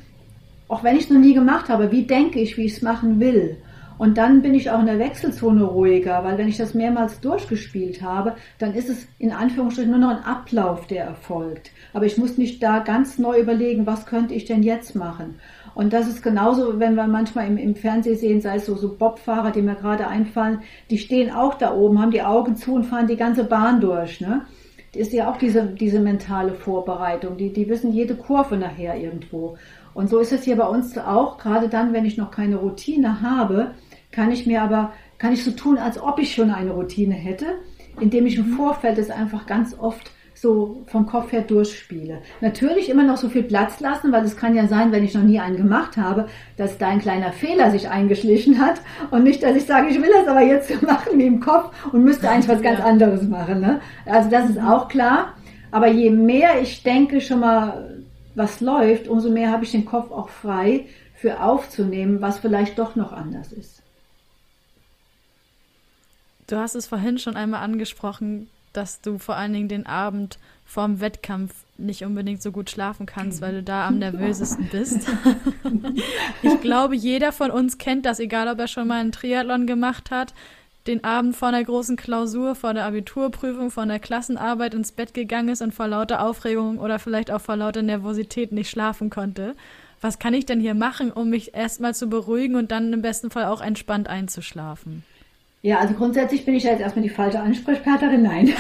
auch wenn ich es noch nie gemacht habe, wie denke ich, wie ich es machen will. Und dann bin ich auch in der Wechselzone ruhiger, weil wenn ich das mehrmals durchgespielt habe, dann ist es in Anführungsstrichen nur noch ein Ablauf, der erfolgt. Aber ich muss nicht da ganz neu überlegen, was könnte ich denn jetzt machen. Und das ist genauso, wenn wir manchmal im, im Fernsehen sehen, sei es so, so Bobfahrer, die mir gerade einfallen, die stehen auch da oben, haben die Augen zu und fahren die ganze Bahn durch. Ne? Das ist ja auch diese, diese mentale Vorbereitung. Die, die wissen jede Kurve nachher irgendwo. Und so ist es hier bei uns auch, gerade dann, wenn ich noch keine Routine habe, kann ich mir aber, kann ich so tun, als ob ich schon eine Routine hätte, indem ich im mhm. Vorfeld es einfach ganz oft so vom Kopf her durchspiele. Natürlich immer noch so viel Platz lassen, weil es kann ja sein, wenn ich noch nie einen gemacht habe, dass da ein kleiner Fehler sich eingeschlichen hat und nicht, dass ich sage, ich will das aber jetzt machen wie im Kopf und müsste eigentlich was ganz anderes machen. Ne? Also das ist auch klar. Aber je mehr ich denke schon mal, was läuft, umso mehr habe ich den Kopf auch frei für aufzunehmen, was vielleicht doch noch anders ist. Du hast es vorhin schon einmal angesprochen, dass du vor allen Dingen den Abend vorm Wettkampf nicht unbedingt so gut schlafen kannst, weil du da am nervösesten bist. ich glaube, jeder von uns kennt das, egal ob er schon mal einen Triathlon gemacht hat, den Abend vor einer großen Klausur, vor der Abiturprüfung, vor einer Klassenarbeit ins Bett gegangen ist und vor lauter Aufregung oder vielleicht auch vor lauter Nervosität nicht schlafen konnte. Was kann ich denn hier machen, um mich erstmal zu beruhigen und dann im besten Fall auch entspannt einzuschlafen? Ja, also grundsätzlich bin ich ja jetzt erstmal die falsche Ansprechpartnerin. Nein.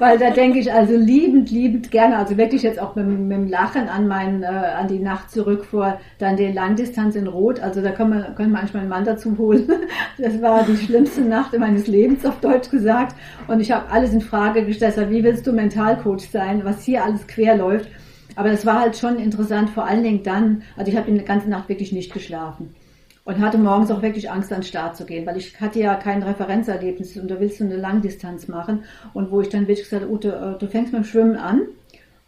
Weil da denke ich also liebend, liebend gerne, also wirklich jetzt auch mit, mit dem Lachen an, mein, äh, an die Nacht zurück vor dann der Langdistanz in Rot. Also da können wir, können wir manchmal einen Mann dazu holen. Das war die schlimmste Nacht meines Lebens, auf Deutsch gesagt. Und ich habe alles in Frage gestellt. Wie willst du Mentalcoach sein, was hier alles quer läuft? Aber das war halt schon interessant, vor allen Dingen dann, also ich habe die ganze Nacht wirklich nicht geschlafen und hatte morgens auch wirklich Angst, an den Start zu gehen, weil ich hatte ja kein Referenzerlebnis und da willst du eine Langdistanz machen und wo ich dann wirklich gesagt habe, Ute, äh, du fängst mit dem Schwimmen an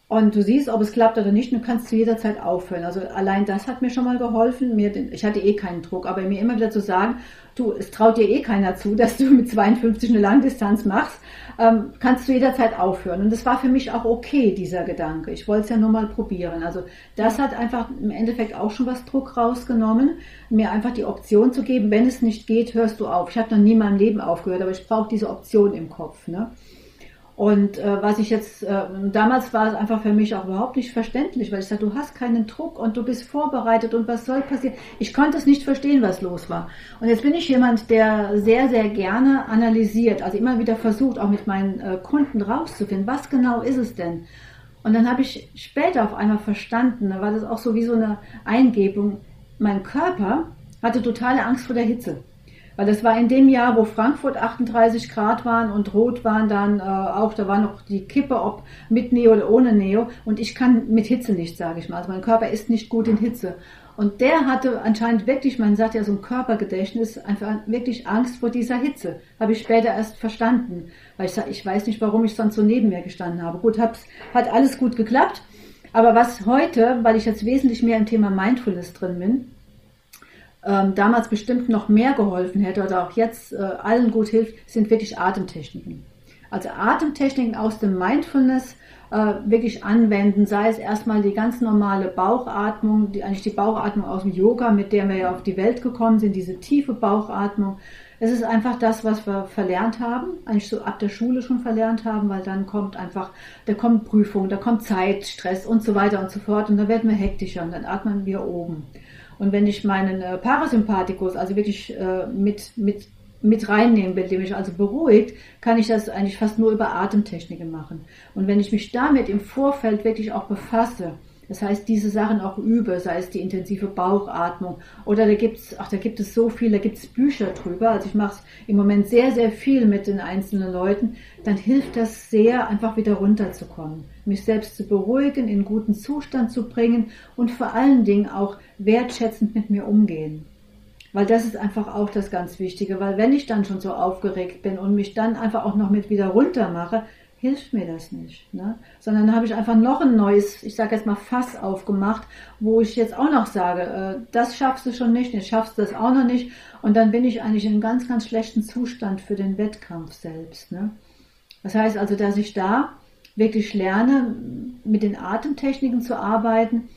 und du siehst, ob es klappt oder nicht, du kannst zu jeder Zeit aufhören. Also allein das hat mir schon mal geholfen. Mir, ich hatte eh keinen Druck, aber mir immer wieder zu sagen, du, es traut dir eh keiner zu, dass du mit 52 eine Langdistanz machst, ähm, kannst du jederzeit aufhören. Und das war für mich auch okay, dieser Gedanke. Ich wollte es ja nur mal probieren. Also das hat einfach im Endeffekt auch schon was Druck rausgenommen, mir einfach die Option zu geben, wenn es nicht geht, hörst du auf. Ich habe noch nie in meinem Leben aufgehört, aber ich brauche diese Option im Kopf. Ne? Und äh, was ich jetzt, äh, damals war es einfach für mich auch überhaupt nicht verständlich, weil ich sagte, du hast keinen Druck und du bist vorbereitet und was soll passieren? Ich konnte es nicht verstehen, was los war. Und jetzt bin ich jemand, der sehr, sehr gerne analysiert, also immer wieder versucht, auch mit meinen äh, Kunden rauszufinden, was genau ist es denn? Und dann habe ich später auf einmal verstanden, da war das auch so wie so eine Eingebung, mein Körper hatte totale Angst vor der Hitze. Weil das war in dem Jahr, wo Frankfurt 38 Grad waren und rot waren dann äh, auch, da war noch die Kippe, ob mit Neo oder ohne Neo. Und ich kann mit Hitze nicht, sage ich mal. Also mein Körper ist nicht gut in Hitze. Und der hatte anscheinend wirklich, man sagt ja so ein Körpergedächtnis, einfach wirklich Angst vor dieser Hitze. Habe ich später erst verstanden. Weil ich ich weiß nicht, warum ich sonst so neben mir gestanden habe. Gut, hab's, hat alles gut geklappt. Aber was heute, weil ich jetzt wesentlich mehr im Thema Mindfulness drin bin, ähm, damals bestimmt noch mehr geholfen hätte oder auch jetzt äh, allen gut hilft, sind wirklich Atemtechniken. Also Atemtechniken aus dem Mindfulness äh, wirklich anwenden, sei es erstmal die ganz normale Bauchatmung, die, eigentlich die Bauchatmung aus dem Yoga, mit der wir ja auf die Welt gekommen sind, diese tiefe Bauchatmung. Es ist einfach das, was wir verlernt haben, eigentlich so ab der Schule schon verlernt haben, weil dann kommt einfach, da kommt Prüfung, da kommt Zeit, Stress und so weiter und so fort und dann werden wir hektischer und dann atmen wir oben. Und wenn ich meinen äh, Parasympathikus, also wirklich äh, mit, mit, mit reinnehmen will, der mich also beruhigt, kann ich das eigentlich fast nur über Atemtechniken machen. Und wenn ich mich damit im Vorfeld wirklich auch befasse, das heißt, diese Sachen auch übe, sei es die intensive Bauchatmung oder da gibt's, ach, da gibt es so viel, da gibt's Bücher drüber. Also ich mache es im Moment sehr, sehr viel mit den einzelnen Leuten. Dann hilft das sehr, einfach wieder runterzukommen, mich selbst zu beruhigen, in guten Zustand zu bringen und vor allen Dingen auch wertschätzend mit mir umgehen. Weil das ist einfach auch das ganz Wichtige, weil wenn ich dann schon so aufgeregt bin und mich dann einfach auch noch mit wieder runter mache, hilft mir das nicht. Ne? Sondern habe ich einfach noch ein neues, ich sage jetzt mal Fass aufgemacht, wo ich jetzt auch noch sage, äh, das schaffst du schon nicht, jetzt schaffst du das auch noch nicht. Und dann bin ich eigentlich in einem ganz, ganz schlechten Zustand für den Wettkampf selbst. Ne? Das heißt also, dass ich da wirklich lerne, mit den Atemtechniken zu arbeiten.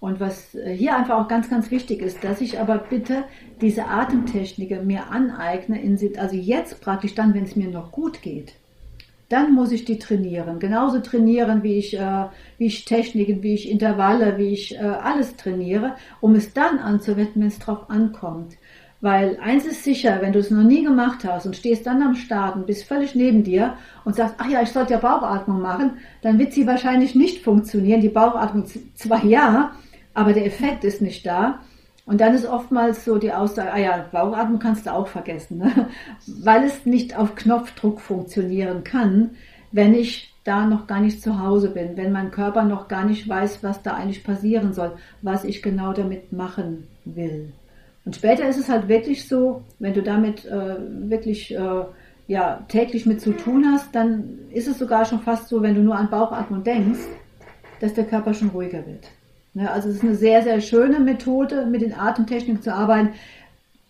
Und was hier einfach auch ganz, ganz wichtig ist, dass ich aber bitte diese Atemtechniken mir aneigne, also jetzt praktisch dann, wenn es mir noch gut geht dann muss ich die trainieren. Genauso trainieren, wie ich, äh, wie ich Techniken, wie ich Intervalle, wie ich äh, alles trainiere, um es dann anzuwenden, wenn es drauf ankommt. Weil eins ist sicher, wenn du es noch nie gemacht hast und stehst dann am Start und bist völlig neben dir und sagst, ach ja, ich sollte ja Bauchatmung machen, dann wird sie wahrscheinlich nicht funktionieren. Die Bauchatmung zwar ja, aber der Effekt ist nicht da. Und dann ist oftmals so die Aussage, ah ja, Bauchatmen kannst du auch vergessen, ne? weil es nicht auf Knopfdruck funktionieren kann, wenn ich da noch gar nicht zu Hause bin, wenn mein Körper noch gar nicht weiß, was da eigentlich passieren soll, was ich genau damit machen will. Und später ist es halt wirklich so, wenn du damit äh, wirklich äh, ja, täglich mit zu tun hast, dann ist es sogar schon fast so, wenn du nur an Bauchatmung denkst, dass der Körper schon ruhiger wird. Ne, also es ist eine sehr, sehr schöne Methode, mit den Atemtechniken zu arbeiten.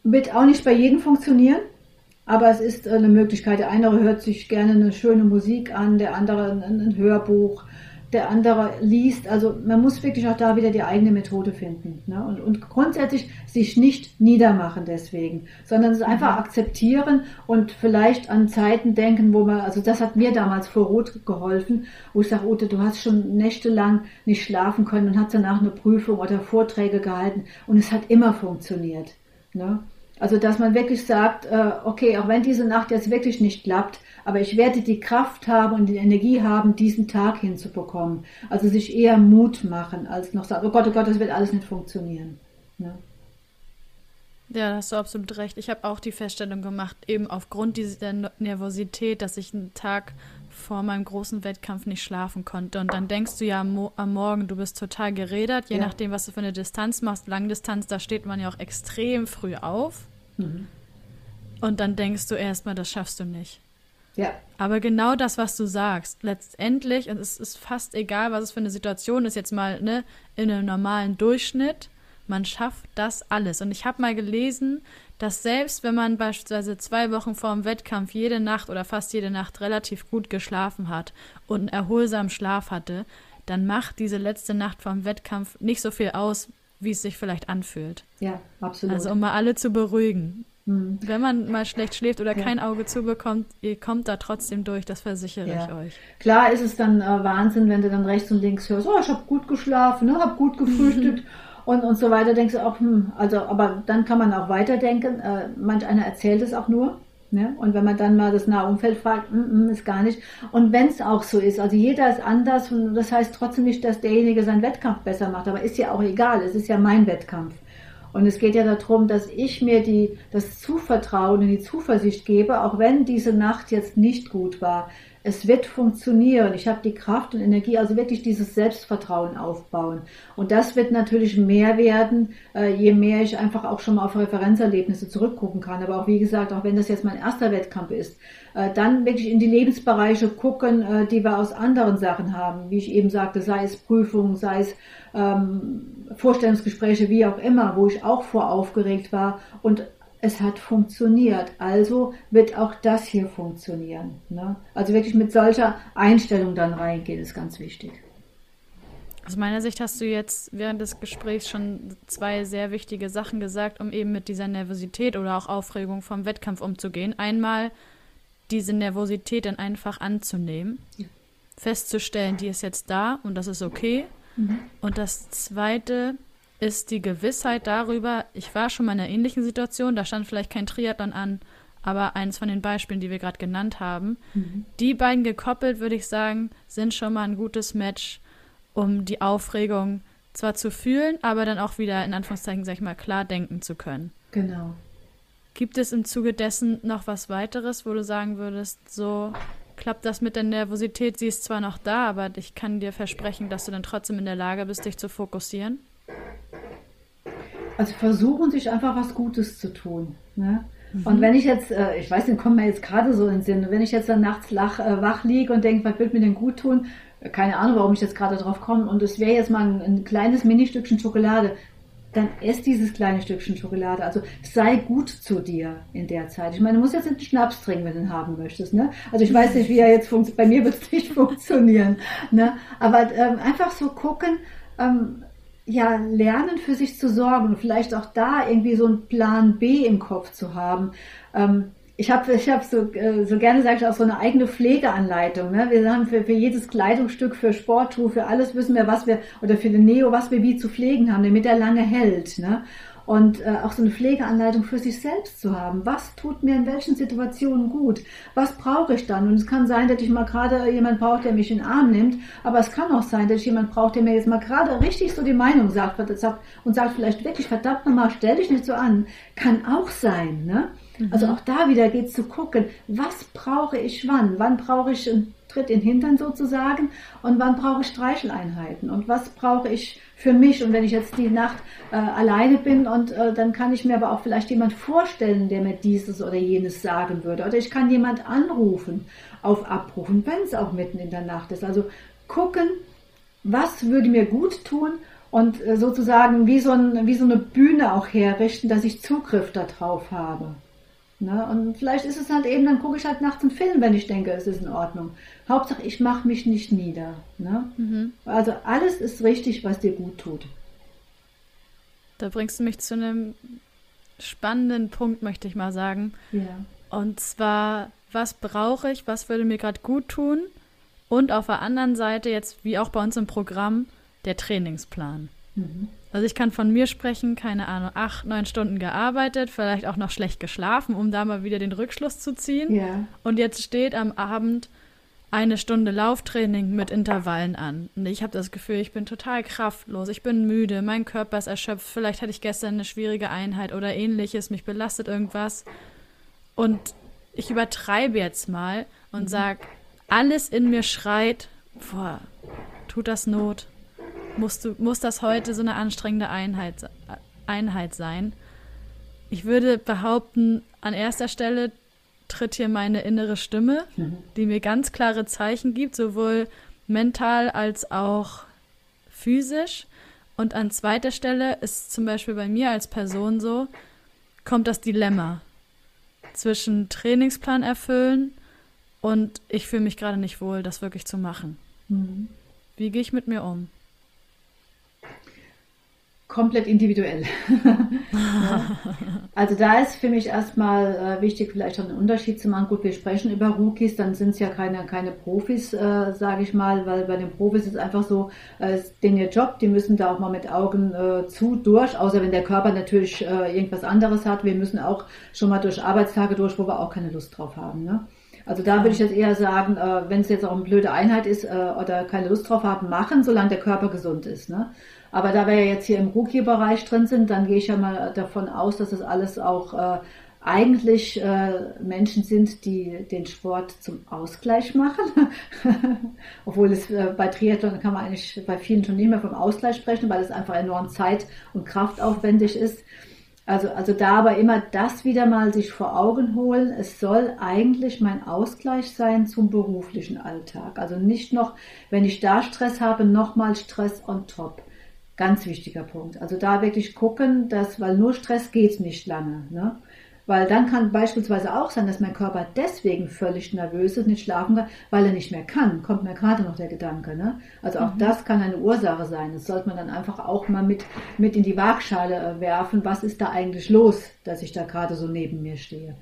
Wird auch nicht bei jedem funktionieren, aber es ist eine Möglichkeit. Der eine hört sich gerne eine schöne Musik an, der andere ein Hörbuch, der andere liest. Also man muss wirklich auch da wieder die eigene Methode finden. Ne? Und, und grundsätzlich sich nicht niedermachen deswegen, sondern es einfach mhm. akzeptieren und vielleicht an Zeiten denken, wo man, also das hat mir damals vor Rot geholfen, wo ich sage, Ute, du hast schon nächtelang nicht schlafen können und hast danach eine Prüfung oder Vorträge gehalten und es hat immer funktioniert. Ne? Also dass man wirklich sagt, äh, okay, auch wenn diese Nacht jetzt wirklich nicht klappt, aber ich werde die Kraft haben und die Energie haben, diesen Tag hinzubekommen. Also sich eher Mut machen, als noch sagen, oh Gott, oh Gott, das wird alles nicht funktionieren. Ne? Ja, da hast du absolut recht. Ich habe auch die Feststellung gemacht, eben aufgrund dieser Nervosität, dass ich einen Tag vor meinem großen Wettkampf nicht schlafen konnte. Und dann denkst du ja am, am Morgen, du bist total gerädert, je ja. nachdem, was du für eine Distanz machst. Langdistanz, da steht man ja auch extrem früh auf. Mhm. Und dann denkst du erstmal, das schaffst du nicht. Ja. Aber genau das, was du sagst, letztendlich, und es ist fast egal, was es für eine Situation ist, jetzt mal ne, in einem normalen Durchschnitt, man schafft das alles. Und ich habe mal gelesen, dass selbst wenn man beispielsweise zwei Wochen vor dem Wettkampf jede Nacht oder fast jede Nacht relativ gut geschlafen hat und einen erholsamen Schlaf hatte, dann macht diese letzte Nacht vor dem Wettkampf nicht so viel aus, wie es sich vielleicht anfühlt. Ja, absolut. Also um mal alle zu beruhigen. Hm. Wenn man mal schlecht schläft oder ja. kein Auge zubekommt, ihr kommt da trotzdem durch, das versichere ja. ich euch. Klar ist es dann äh, Wahnsinn, wenn du dann rechts und links hörst, oh, ich habe gut geschlafen, ne, habe gut gefrühstückt und, und so weiter. Denkst du auch, hm, also, aber dann kann man auch weiterdenken. Äh, manch einer erzählt es auch nur. Ne? Und wenn man dann mal das nahe Umfeld fragt, mm, mm, ist gar nicht. Und wenn es auch so ist, also jeder ist anders und das heißt trotzdem nicht, dass derjenige seinen Wettkampf besser macht, aber ist ja auch egal, es ist ja mein Wettkampf. Und es geht ja darum, dass ich mir die, das Zuvertrauen und die Zuversicht gebe, auch wenn diese Nacht jetzt nicht gut war. Es wird funktionieren. Ich habe die Kraft und Energie, also wirklich dieses Selbstvertrauen aufbauen. Und das wird natürlich mehr werden, äh, je mehr ich einfach auch schon mal auf Referenzerlebnisse zurückgucken kann. Aber auch wie gesagt, auch wenn das jetzt mein erster Wettkampf ist, äh, dann wirklich in die Lebensbereiche gucken, äh, die wir aus anderen Sachen haben. Wie ich eben sagte, sei es Prüfungen, sei es ähm, Vorstellungsgespräche, wie auch immer, wo ich auch voraufgeregt war und es hat funktioniert. Also wird auch das hier funktionieren. Ne? Also wirklich mit solcher Einstellung dann reingehen, ist ganz wichtig. Aus meiner Sicht hast du jetzt während des Gesprächs schon zwei sehr wichtige Sachen gesagt, um eben mit dieser Nervosität oder auch Aufregung vom Wettkampf umzugehen. Einmal diese Nervosität dann einfach anzunehmen, ja. festzustellen, die ist jetzt da und das ist okay. Mhm. Und das Zweite ist die Gewissheit darüber, ich war schon mal in einer ähnlichen Situation, da stand vielleicht kein Triathlon an, aber eins von den Beispielen, die wir gerade genannt haben. Mhm. Die beiden gekoppelt, würde ich sagen, sind schon mal ein gutes Match, um die Aufregung zwar zu fühlen, aber dann auch wieder in Anführungszeichen, sag ich mal, klar denken zu können. Genau. Gibt es im Zuge dessen noch was weiteres, wo du sagen würdest, so klappt das mit der Nervosität? Sie ist zwar noch da, aber ich kann dir versprechen, dass du dann trotzdem in der Lage bist, dich zu fokussieren? Also versuchen sich einfach was Gutes zu tun. Ne? Mhm. Und wenn ich jetzt, äh, ich weiß nicht, kommt mir jetzt gerade so in den Sinn, wenn ich jetzt dann nachts lach, äh, wach liege und denke, was wird mir denn gut tun? Keine Ahnung, warum ich jetzt gerade drauf komme. Und es wäre jetzt mal ein, ein kleines Ministückchen Schokolade dann ess dieses kleine Stückchen Schokolade. Also sei gut zu dir in der Zeit. Ich meine, du musst jetzt einen Schnaps trinken, wenn du ihn haben möchtest. Ne? Also ich weiß nicht, wie er jetzt funktioniert. Bei mir wird es nicht funktionieren. Ne? Aber ähm, einfach so gucken, ähm, ja, lernen für sich zu sorgen und vielleicht auch da irgendwie so einen Plan B im Kopf zu haben. Ähm, ich habe ich hab so, äh, so gerne, sage ich, auch so eine eigene Pflegeanleitung. Ne? Wir haben für, für jedes Kleidungsstück, für Sportschuhe, für alles wissen wir, was wir, oder für den Neo, was wir wie zu pflegen haben, damit er lange hält. Ne? Und äh, auch so eine Pflegeanleitung für sich selbst zu haben. Was tut mir in welchen Situationen gut? Was brauche ich dann? Und es kann sein, dass ich mal gerade jemand brauche, der mich in den Arm nimmt, aber es kann auch sein, dass ich jemand brauche, der mir jetzt mal gerade richtig so die Meinung sagt und sagt vielleicht wirklich, verdammt nochmal, stell dich nicht so an. Kann auch sein. Ne? Also mhm. auch da wieder geht es zu gucken, was brauche ich wann? Wann brauche ich einen Tritt in den Hintern sozusagen und wann brauche ich Streicheleinheiten und was brauche ich für mich? Und wenn ich jetzt die Nacht äh, alleine bin und äh, dann kann ich mir aber auch vielleicht jemand vorstellen, der mir dieses oder jenes sagen würde. Oder ich kann jemand anrufen auf Abrufen, wenn es auch mitten in der Nacht ist. Also gucken, was würde mir gut tun und äh, sozusagen wie so, ein, wie so eine Bühne auch herrichten, dass ich Zugriff darauf habe. Ne? Und vielleicht ist es halt eben, dann gucke ich halt nachts einen Film, wenn ich denke, es ist in Ordnung. Hauptsache, ich mache mich nicht nieder. Ne? Mhm. Also alles ist richtig, was dir gut tut. Da bringst du mich zu einem spannenden Punkt, möchte ich mal sagen. Ja. Und zwar, was brauche ich, was würde mir gerade gut tun? Und auf der anderen Seite, jetzt wie auch bei uns im Programm, der Trainingsplan. Mhm. Also ich kann von mir sprechen, keine Ahnung, acht, neun Stunden gearbeitet, vielleicht auch noch schlecht geschlafen, um da mal wieder den Rückschluss zu ziehen. Ja. Und jetzt steht am Abend eine Stunde Lauftraining mit Intervallen an. Und ich habe das Gefühl, ich bin total kraftlos, ich bin müde, mein Körper ist erschöpft, vielleicht hatte ich gestern eine schwierige Einheit oder ähnliches, mich belastet irgendwas. Und ich übertreibe jetzt mal und sag, alles in mir schreit, boah, tut das Not? Musst du, muss das heute so eine anstrengende Einheit, Einheit sein? Ich würde behaupten, an erster Stelle tritt hier meine innere Stimme, die mir ganz klare Zeichen gibt, sowohl mental als auch physisch. Und an zweiter Stelle ist zum Beispiel bei mir als Person so, kommt das Dilemma zwischen Trainingsplan erfüllen und ich fühle mich gerade nicht wohl, das wirklich zu machen. Mhm. Wie gehe ich mit mir um? Komplett individuell. ja. Also da ist für mich erstmal äh, wichtig, vielleicht auch einen Unterschied zu machen. Gut, wir sprechen über Rookies, dann sind es ja keine, keine Profis, äh, sage ich mal, weil bei den Profis ist es einfach so, äh, ist denen ihr Job, die müssen da auch mal mit Augen äh, zu durch, außer wenn der Körper natürlich äh, irgendwas anderes hat. Wir müssen auch schon mal durch Arbeitstage durch, wo wir auch keine Lust drauf haben. Ne? Also da würde ich jetzt eher sagen, äh, wenn es jetzt auch eine blöde Einheit ist oder keine Lust drauf haben, machen, solange der Körper gesund ist. Ne? Aber da wir jetzt hier im Rookie-Bereich drin sind, dann gehe ich ja mal davon aus, dass das alles auch äh, eigentlich äh, Menschen sind, die den Sport zum Ausgleich machen. Obwohl es äh, bei Triathlon kann man eigentlich bei vielen schon nicht mehr vom Ausgleich sprechen, weil es einfach enorm zeit- und kraftaufwendig ist. Also, also da aber immer das wieder mal sich vor Augen holen. Es soll eigentlich mein Ausgleich sein zum beruflichen Alltag. Also nicht noch, wenn ich da Stress habe, nochmal Stress on top. Ganz wichtiger Punkt. Also da wirklich gucken, dass, weil nur Stress geht nicht lange. Ne? Weil dann kann beispielsweise auch sein, dass mein Körper deswegen völlig nervös ist, nicht schlafen kann, weil er nicht mehr kann. Kommt mir gerade noch der Gedanke. Ne? Also auch mhm. das kann eine Ursache sein. Das sollte man dann einfach auch mal mit, mit in die Waagschale äh, werfen. Was ist da eigentlich los, dass ich da gerade so neben mir stehe?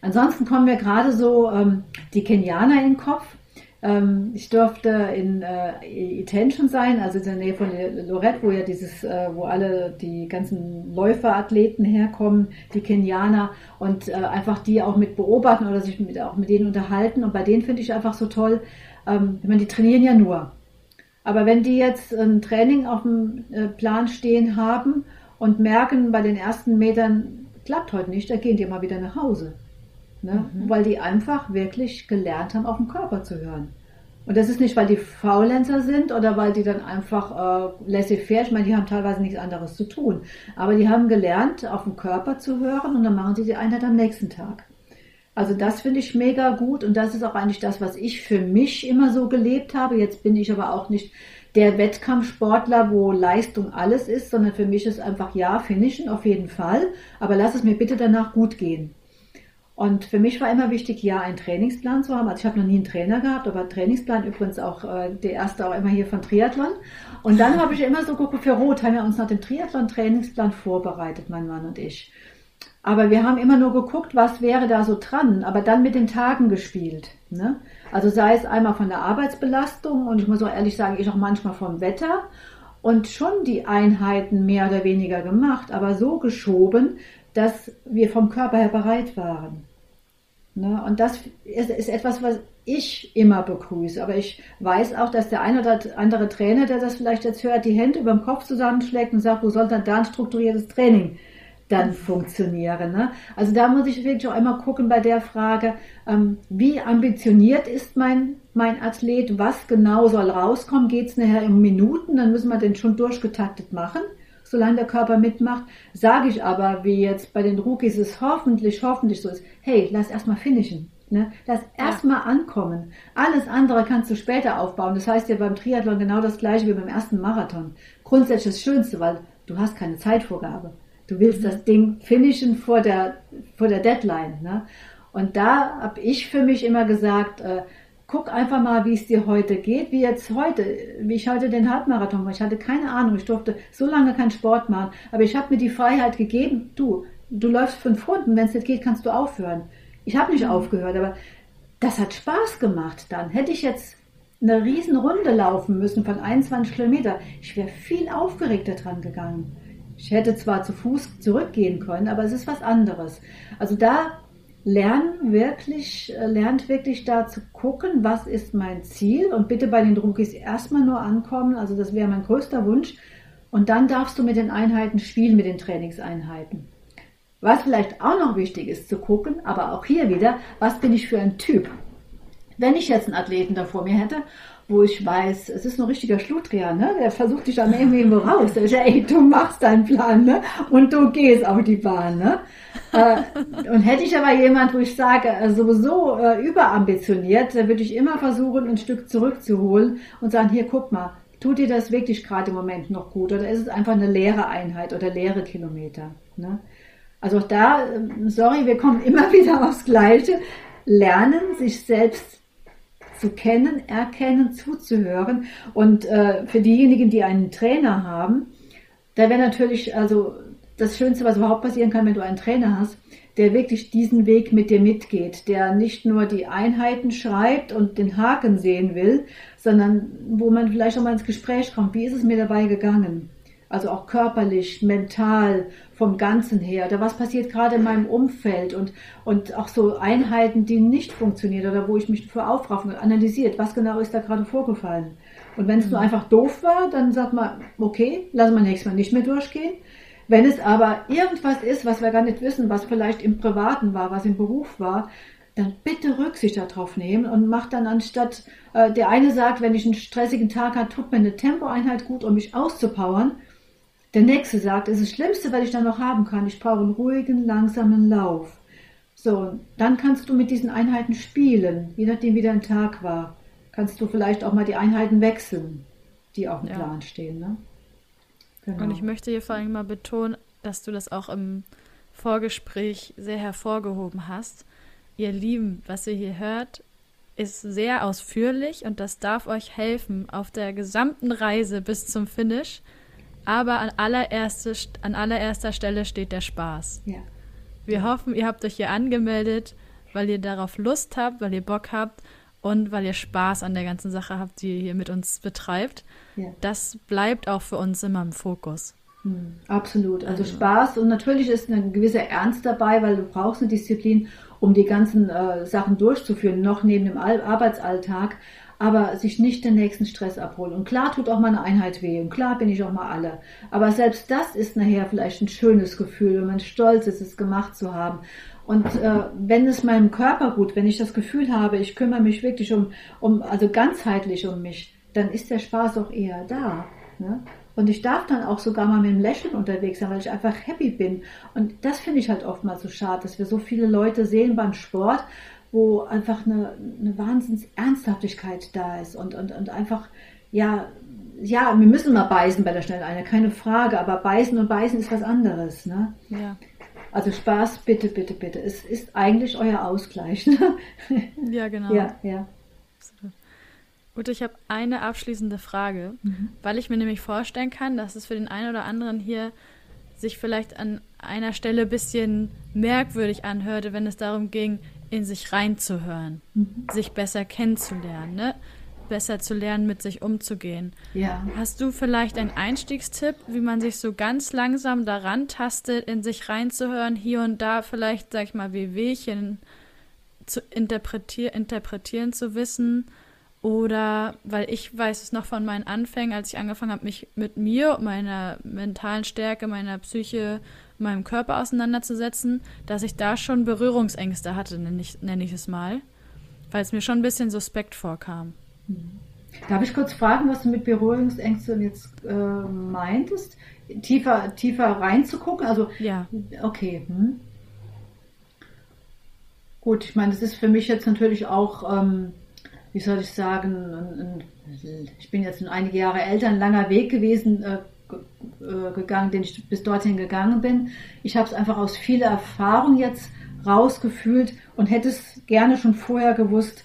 Ansonsten kommen mir gerade so ähm, die Kenianer in den Kopf. Ähm, ich durfte in äh, Attention sein, also in der Nähe von Lorette, wo ja dieses, äh, wo alle die ganzen Läuferathleten herkommen, die Kenianer und äh, einfach die auch mit beobachten oder sich mit, auch mit denen unterhalten. Und bei denen finde ich einfach so toll, ähm, ich meine, die trainieren ja nur. Aber wenn die jetzt ein Training auf dem äh, Plan stehen haben und merken, bei den ersten Metern klappt heute nicht, da gehen die mal wieder nach Hause. Ne? Mhm. Weil die einfach wirklich gelernt haben, auf den Körper zu hören. Und das ist nicht, weil die Faulenzer sind oder weil die dann einfach äh, laissez-faire, ich meine, die haben teilweise nichts anderes zu tun. Aber die haben gelernt, auf den Körper zu hören und dann machen sie die Einheit am nächsten Tag. Also das finde ich mega gut und das ist auch eigentlich das, was ich für mich immer so gelebt habe. Jetzt bin ich aber auch nicht der Wettkampfsportler, wo Leistung alles ist, sondern für mich ist einfach ja, finishen auf jeden Fall, aber lass es mir bitte danach gut gehen. Und für mich war immer wichtig, ja, einen Trainingsplan zu haben. Also ich habe noch nie einen Trainer gehabt, aber Trainingsplan übrigens auch äh, der erste auch immer hier von Triathlon. Und dann habe ich immer so geguckt, für Rot haben wir uns nach dem Triathlon-Trainingsplan vorbereitet, mein Mann und ich. Aber wir haben immer nur geguckt, was wäre da so dran, aber dann mit den Tagen gespielt. Ne? Also sei es einmal von der Arbeitsbelastung und ich muss auch ehrlich sagen, ich auch manchmal vom Wetter und schon die Einheiten mehr oder weniger gemacht, aber so geschoben, dass wir vom Körper her bereit waren. Ne? Und das ist, ist, etwas, was ich immer begrüße. Aber ich weiß auch, dass der ein oder andere Trainer, der das vielleicht jetzt hört, die Hände über dem Kopf zusammenschlägt und sagt, wo soll dann da ein strukturiertes Training dann funktionieren. Ne? Also da muss ich wirklich auch einmal gucken bei der Frage, ähm, wie ambitioniert ist mein, mein Athlet, was genau soll rauskommen, geht es nachher um Minuten, dann müssen wir den schon durchgetaktet machen solange der Körper mitmacht. Sage ich aber, wie jetzt bei den Rookies es hoffentlich, hoffentlich so ist, hey, lass erstmal finishen. Ne? Lass erstmal ankommen. Alles andere kannst du später aufbauen. Das heißt ja beim Triathlon genau das gleiche wie beim ersten Marathon. Grundsätzlich das Schönste, weil du hast keine Zeitvorgabe. Du willst das Ding finishen vor der, vor der Deadline. Ne? Und da habe ich für mich immer gesagt, äh, guck einfach mal, wie es dir heute geht, wie jetzt heute, wie ich heute den Halbmarathon mache. Ich hatte keine Ahnung, ich durfte so lange keinen Sport machen, aber ich habe mir die Freiheit gegeben, du, du läufst fünf Runden, wenn es nicht geht, kannst du aufhören. Ich habe nicht aufgehört, aber das hat Spaß gemacht dann. Hätte ich jetzt eine riesen Runde laufen müssen von 21 Kilometer, ich wäre viel aufgeregter dran gegangen. Ich hätte zwar zu Fuß zurückgehen können, aber es ist was anderes. Also da lernen wirklich, äh, lernt wirklich da zu gucken, was ist mein Ziel und bitte bei den Druckis erstmal nur ankommen, also das wäre mein größter Wunsch und dann darfst du mit den Einheiten spielen, mit den Trainingseinheiten. Was vielleicht auch noch wichtig ist zu gucken, aber auch hier wieder, was bin ich für ein Typ? Wenn ich jetzt einen Athleten da vor mir hätte, wo ich weiß, es ist ein richtiger Schludrian, ne? der versucht dich dann irgendwie raus. Der sagt, ey, du machst deinen Plan ne? und du gehst auf die Bahn. Ne? äh, und hätte ich aber jemand, wo ich sage, äh, sowieso äh, überambitioniert, dann würde ich immer versuchen, ein Stück zurückzuholen und sagen, hier, guck mal, tut dir das wirklich gerade im Moment noch gut oder ist es einfach eine leere Einheit oder leere Kilometer? Ne? Also auch da, äh, sorry, wir kommen immer wieder aufs Gleiche. Lernen, sich selbst zu kennen, erkennen, zuzuhören. Und äh, für diejenigen, die einen Trainer haben, da wäre natürlich, also das Schönste, was überhaupt passieren kann, wenn du einen Trainer hast, der wirklich diesen Weg mit dir mitgeht, der nicht nur die Einheiten schreibt und den Haken sehen will, sondern wo man vielleicht auch mal ins Gespräch kommt, wie ist es mir dabei gegangen? Also auch körperlich, mental, vom Ganzen her. Oder was passiert gerade in meinem Umfeld und, und auch so Einheiten, die nicht funktionieren oder wo ich mich für aufraffen, analysiert, was genau ist da gerade vorgefallen. Und wenn es mhm. nur einfach doof war, dann sagt man, okay, lassen wir nächstes Mal nicht mehr durchgehen. Wenn es aber irgendwas ist, was wir gar nicht wissen, was vielleicht im Privaten war, was im Beruf war, dann bitte Rücksicht darauf nehmen und macht dann anstatt, äh, der eine sagt, wenn ich einen stressigen Tag habe, tut mir eine Tempoeinheit gut, um mich auszupowern. Der nächste sagt, es ist das Schlimmste, was ich dann noch haben kann. Ich brauche einen ruhigen, langsamen Lauf. So, dann kannst du mit diesen Einheiten spielen, je nachdem wie dein Tag war. Kannst du vielleicht auch mal die Einheiten wechseln, die auf dem ja. Plan stehen. Ne? Genau. Und ich möchte hier vor allem mal betonen, dass du das auch im Vorgespräch sehr hervorgehoben hast. Ihr Lieben, was ihr hier hört, ist sehr ausführlich und das darf euch helfen auf der gesamten Reise bis zum Finish aber an, allererste, an allererster Stelle steht der Spaß. Ja. Wir hoffen, ihr habt euch hier angemeldet, weil ihr darauf Lust habt, weil ihr Bock habt und weil ihr Spaß an der ganzen Sache habt, die ihr hier mit uns betreibt. Ja. Das bleibt auch für uns immer im Fokus. Hm, absolut. Also, also, Spaß und natürlich ist ein gewisser Ernst dabei, weil du brauchst eine Disziplin, um die ganzen äh, Sachen durchzuführen, noch neben dem Arbeitsalltag aber sich nicht den nächsten Stress abholen. Und klar tut auch mal eine Einheit weh und klar bin ich auch mal alle. Aber selbst das ist nachher vielleicht ein schönes Gefühl, wenn man stolz ist, es gemacht zu haben. Und äh, wenn es meinem Körper gut, wenn ich das Gefühl habe, ich kümmere mich wirklich um, um also ganzheitlich um mich, dann ist der Spaß auch eher da. Ne? Und ich darf dann auch sogar mal mit einem Lächeln unterwegs sein, weil ich einfach happy bin. Und das finde ich halt oftmals so schade, dass wir so viele Leute sehen beim Sport, wo einfach eine, eine Wahnsinns Ernsthaftigkeit da ist und, und, und einfach, ja, ja, wir müssen mal beißen bei der Schnelleinheit, keine Frage, aber beißen und beißen ist was anderes, ne? Ja. Also Spaß, bitte, bitte, bitte. Es ist eigentlich euer Ausgleich. Ne? Ja, genau. Ja, ja. Gut, ich habe eine abschließende Frage, mhm. weil ich mir nämlich vorstellen kann, dass es für den einen oder anderen hier sich vielleicht an einer Stelle ein bisschen merkwürdig anhörte, wenn es darum ging, in sich reinzuhören, mhm. sich besser kennenzulernen, ne? besser zu lernen, mit sich umzugehen. Ja. Hast du vielleicht einen Einstiegstipp, wie man sich so ganz langsam daran tastet, in sich reinzuhören, hier und da vielleicht, sag ich mal, Wehwehchen zu interpretier interpretieren zu wissen? Oder, weil ich weiß es noch von meinen Anfängen, als ich angefangen habe, mich mit mir, meiner mentalen Stärke, meiner Psyche meinem Körper auseinanderzusetzen, dass ich da schon Berührungsängste hatte, nenne ich, nenn ich es mal, weil es mir schon ein bisschen suspekt vorkam. Darf ich kurz fragen, was du mit Berührungsängsten jetzt äh, meintest? Tiefer, tiefer reinzugucken? Also, ja. Okay. Hm. Gut, ich meine, das ist für mich jetzt natürlich auch, ähm, wie soll ich sagen, ein, ein, ich bin jetzt einige Jahre älter, ein langer Weg gewesen, äh, äh, gegangen, den ich bis dorthin gegangen bin. Ich habe es einfach aus vieler Erfahrung jetzt rausgefühlt und hätte es gerne schon vorher gewusst,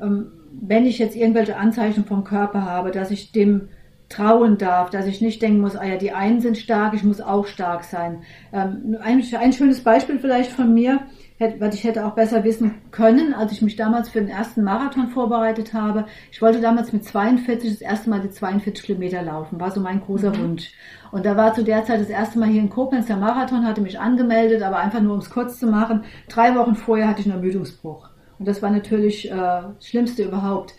ähm, wenn ich jetzt irgendwelche Anzeichen vom Körper habe, dass ich dem trauen darf, dass ich nicht denken muss, ah ja, die einen sind stark, ich muss auch stark sein. Ähm, ein, ein schönes Beispiel vielleicht von mir, was ich hätte auch besser wissen können, als ich mich damals für den ersten Marathon vorbereitet habe. Ich wollte damals mit 42 das erste Mal die 42 Kilometer laufen, war so mein großer mhm. Wunsch. Und da war zu der Zeit das erste Mal hier in Koblenz der Marathon, hatte mich angemeldet, aber einfach nur um es kurz zu machen. Drei Wochen vorher hatte ich einen Ermüdungsbruch. Und das war natürlich äh, das Schlimmste überhaupt.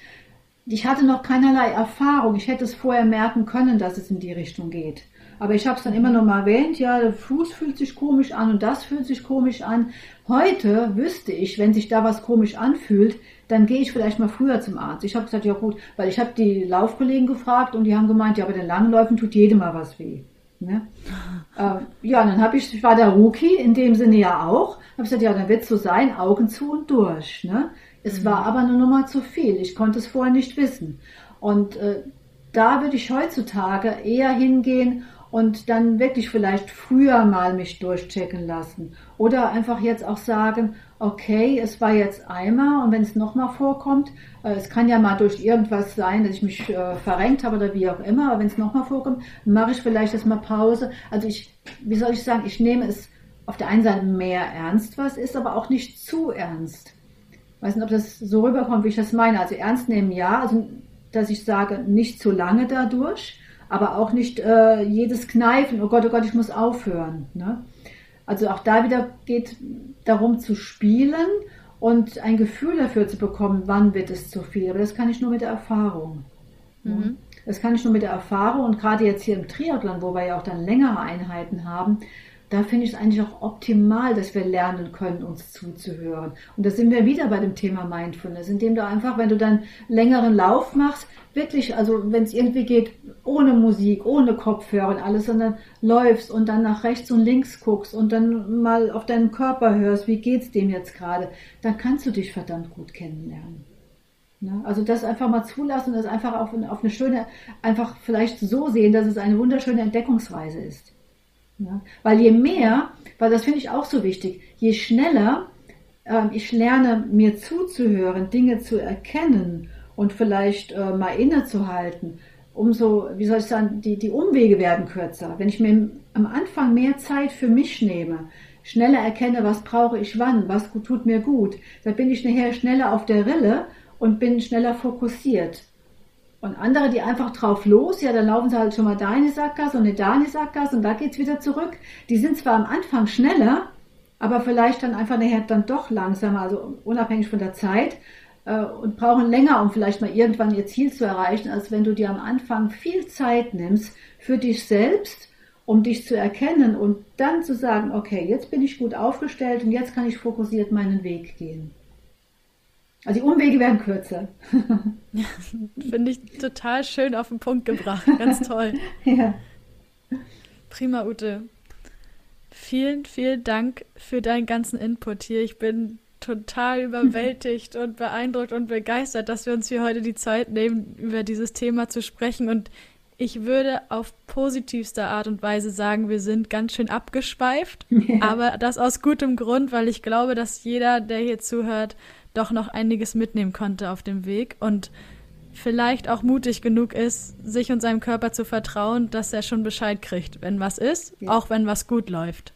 Ich hatte noch keinerlei Erfahrung. Ich hätte es vorher merken können, dass es in die Richtung geht. Aber ich habe es dann immer noch mal erwähnt, ja, der Fuß fühlt sich komisch an und das fühlt sich komisch an. Heute wüsste ich, wenn sich da was komisch anfühlt, dann gehe ich vielleicht mal früher zum Arzt. Ich habe gesagt, ja gut, weil ich habe die Laufkollegen gefragt und die haben gemeint, ja, bei den Langläufen tut jedem mal was weh. Ne? äh, ja, dann habe ich, ich war der Rookie, in dem Sinne ja auch, habe gesagt, ja, dann wird es so sein, Augen zu und durch. Ne? Es mhm. war aber eine Nummer zu viel. Ich konnte es vorher nicht wissen. Und äh, da würde ich heutzutage eher hingehen und dann wirklich vielleicht früher mal mich durchchecken lassen. Oder einfach jetzt auch sagen, okay, es war jetzt einmal und wenn es nochmal vorkommt, äh, es kann ja mal durch irgendwas sein, dass ich mich äh, verrenkt habe oder wie auch immer, aber wenn es nochmal vorkommt, mache ich vielleicht erstmal Pause. Also ich, wie soll ich sagen, ich nehme es auf der einen Seite mehr ernst, was ist, aber auch nicht zu ernst. Ich weiß nicht, ob das so rüberkommt, wie ich das meine. Also ernst nehmen, ja, also dass ich sage, nicht zu lange dadurch, aber auch nicht äh, jedes Kneifen, oh Gott, oh Gott, ich muss aufhören. Ne? Also auch da wieder geht darum zu spielen und ein Gefühl dafür zu bekommen, wann wird es zu viel. Aber das kann ich nur mit der Erfahrung. Mhm. Das kann ich nur mit der Erfahrung und gerade jetzt hier im Triathlon, wo wir ja auch dann längere Einheiten haben, da finde ich es eigentlich auch optimal, dass wir lernen können, uns zuzuhören. Und da sind wir wieder bei dem Thema Mindfulness, indem du einfach, wenn du dann längeren Lauf machst, wirklich, also wenn es irgendwie geht, ohne Musik, ohne Kopfhörer und alles, sondern läufst und dann nach rechts und links guckst und dann mal auf deinen Körper hörst, wie geht's dem jetzt gerade, dann kannst du dich verdammt gut kennenlernen. Ne? Also das einfach mal zulassen, das einfach auf, auf eine schöne, einfach vielleicht so sehen, dass es eine wunderschöne Entdeckungsreise ist. Ja? Weil je mehr, weil das finde ich auch so wichtig, je schneller ähm, ich lerne, mir zuzuhören, Dinge zu erkennen und vielleicht äh, mal innezuhalten, umso, wie soll ich sagen, die, die Umwege werden kürzer. Wenn ich mir am Anfang mehr Zeit für mich nehme, schneller erkenne, was brauche ich wann, was tut mir gut, dann bin ich nachher schneller auf der Rille und bin schneller fokussiert. Und andere, die einfach drauf los, ja, dann laufen sie halt schon mal die Sackgasse und in die Sackgasse und da geht's wieder zurück. Die sind zwar am Anfang schneller, aber vielleicht dann einfach nachher dann doch langsamer, also unabhängig von der Zeit äh, und brauchen länger, um vielleicht mal irgendwann ihr Ziel zu erreichen, als wenn du dir am Anfang viel Zeit nimmst für dich selbst, um dich zu erkennen und dann zu sagen, okay, jetzt bin ich gut aufgestellt und jetzt kann ich fokussiert meinen Weg gehen. Also die Umwege werden kürzer. ja, Finde ich total schön auf den Punkt gebracht. Ganz toll. ja. Prima, Ute. Vielen, vielen Dank für deinen ganzen Input hier. Ich bin total überwältigt und beeindruckt und begeistert, dass wir uns hier heute die Zeit nehmen, über dieses Thema zu sprechen. Und ich würde auf positivste Art und Weise sagen, wir sind ganz schön abgeschweift, ja. aber das aus gutem Grund, weil ich glaube, dass jeder, der hier zuhört, doch noch einiges mitnehmen konnte auf dem Weg und vielleicht auch mutig genug ist, sich und seinem Körper zu vertrauen, dass er schon Bescheid kriegt, wenn was ist, ja. auch wenn was gut läuft.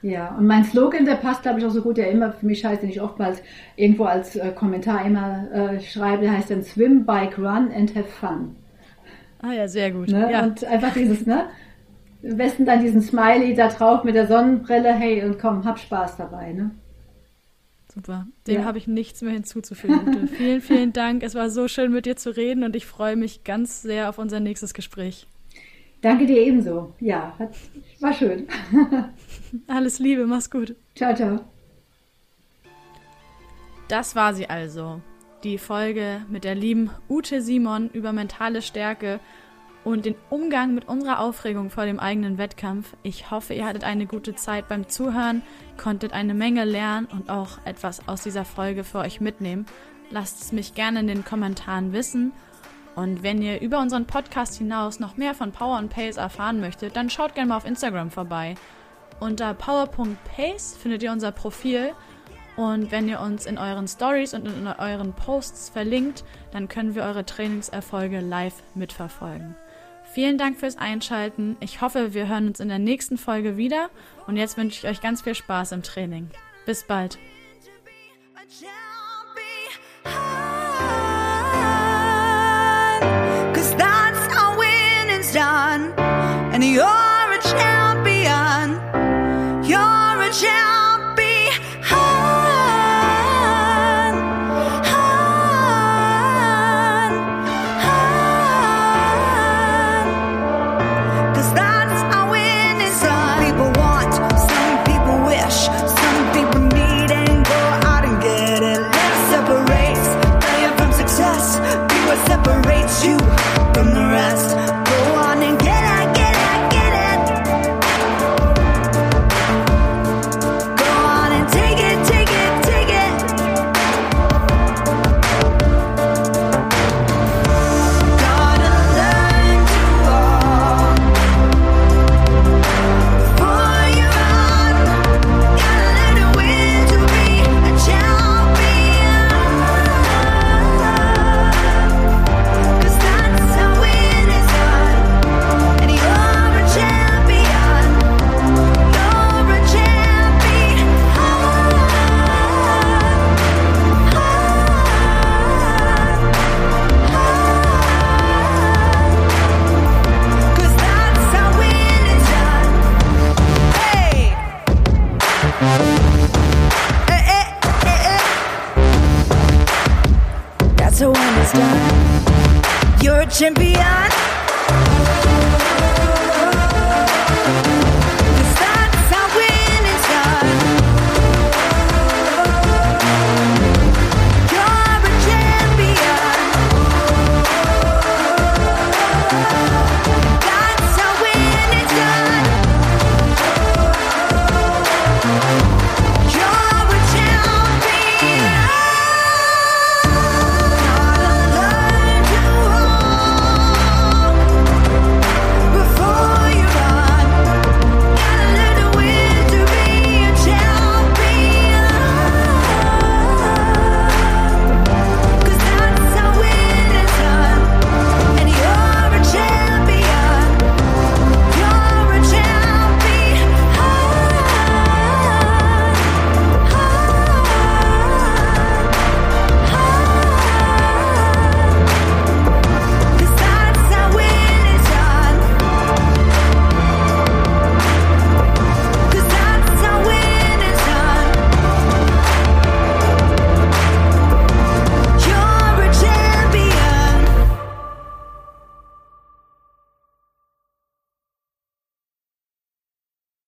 Ja, und mein Slogan, der passt, glaube ich, auch so gut, der immer für mich heißt, den ich oftmals irgendwo als äh, Kommentar immer äh, schreibe, der heißt dann Swim, Bike, Run and Have Fun. Ah ja, sehr gut. Ne? Ja. Und einfach dieses, ne? Am besten dann diesen Smiley da drauf mit der Sonnenbrille, hey, und komm, hab Spaß dabei, ne? Super. Dem ja. habe ich nichts mehr hinzuzufügen. vielen, vielen Dank. Es war so schön, mit dir zu reden und ich freue mich ganz sehr auf unser nächstes Gespräch. Danke dir ebenso. Ja, hat, war schön. Alles Liebe, mach's gut. Ciao, ciao. Das war sie also. Die Folge mit der lieben Ute Simon über mentale Stärke und den Umgang mit unserer Aufregung vor dem eigenen Wettkampf. Ich hoffe, ihr hattet eine gute Zeit beim Zuhören, konntet eine Menge lernen und auch etwas aus dieser Folge für euch mitnehmen. Lasst es mich gerne in den Kommentaren wissen. Und wenn ihr über unseren Podcast hinaus noch mehr von Power und Pace erfahren möchtet, dann schaut gerne mal auf Instagram vorbei. Unter power.pace findet ihr unser Profil und wenn ihr uns in euren Stories und in euren Posts verlinkt, dann können wir eure Trainingserfolge live mitverfolgen. Vielen Dank fürs Einschalten. Ich hoffe, wir hören uns in der nächsten Folge wieder. Und jetzt wünsche ich euch ganz viel Spaß im Training. Bis bald.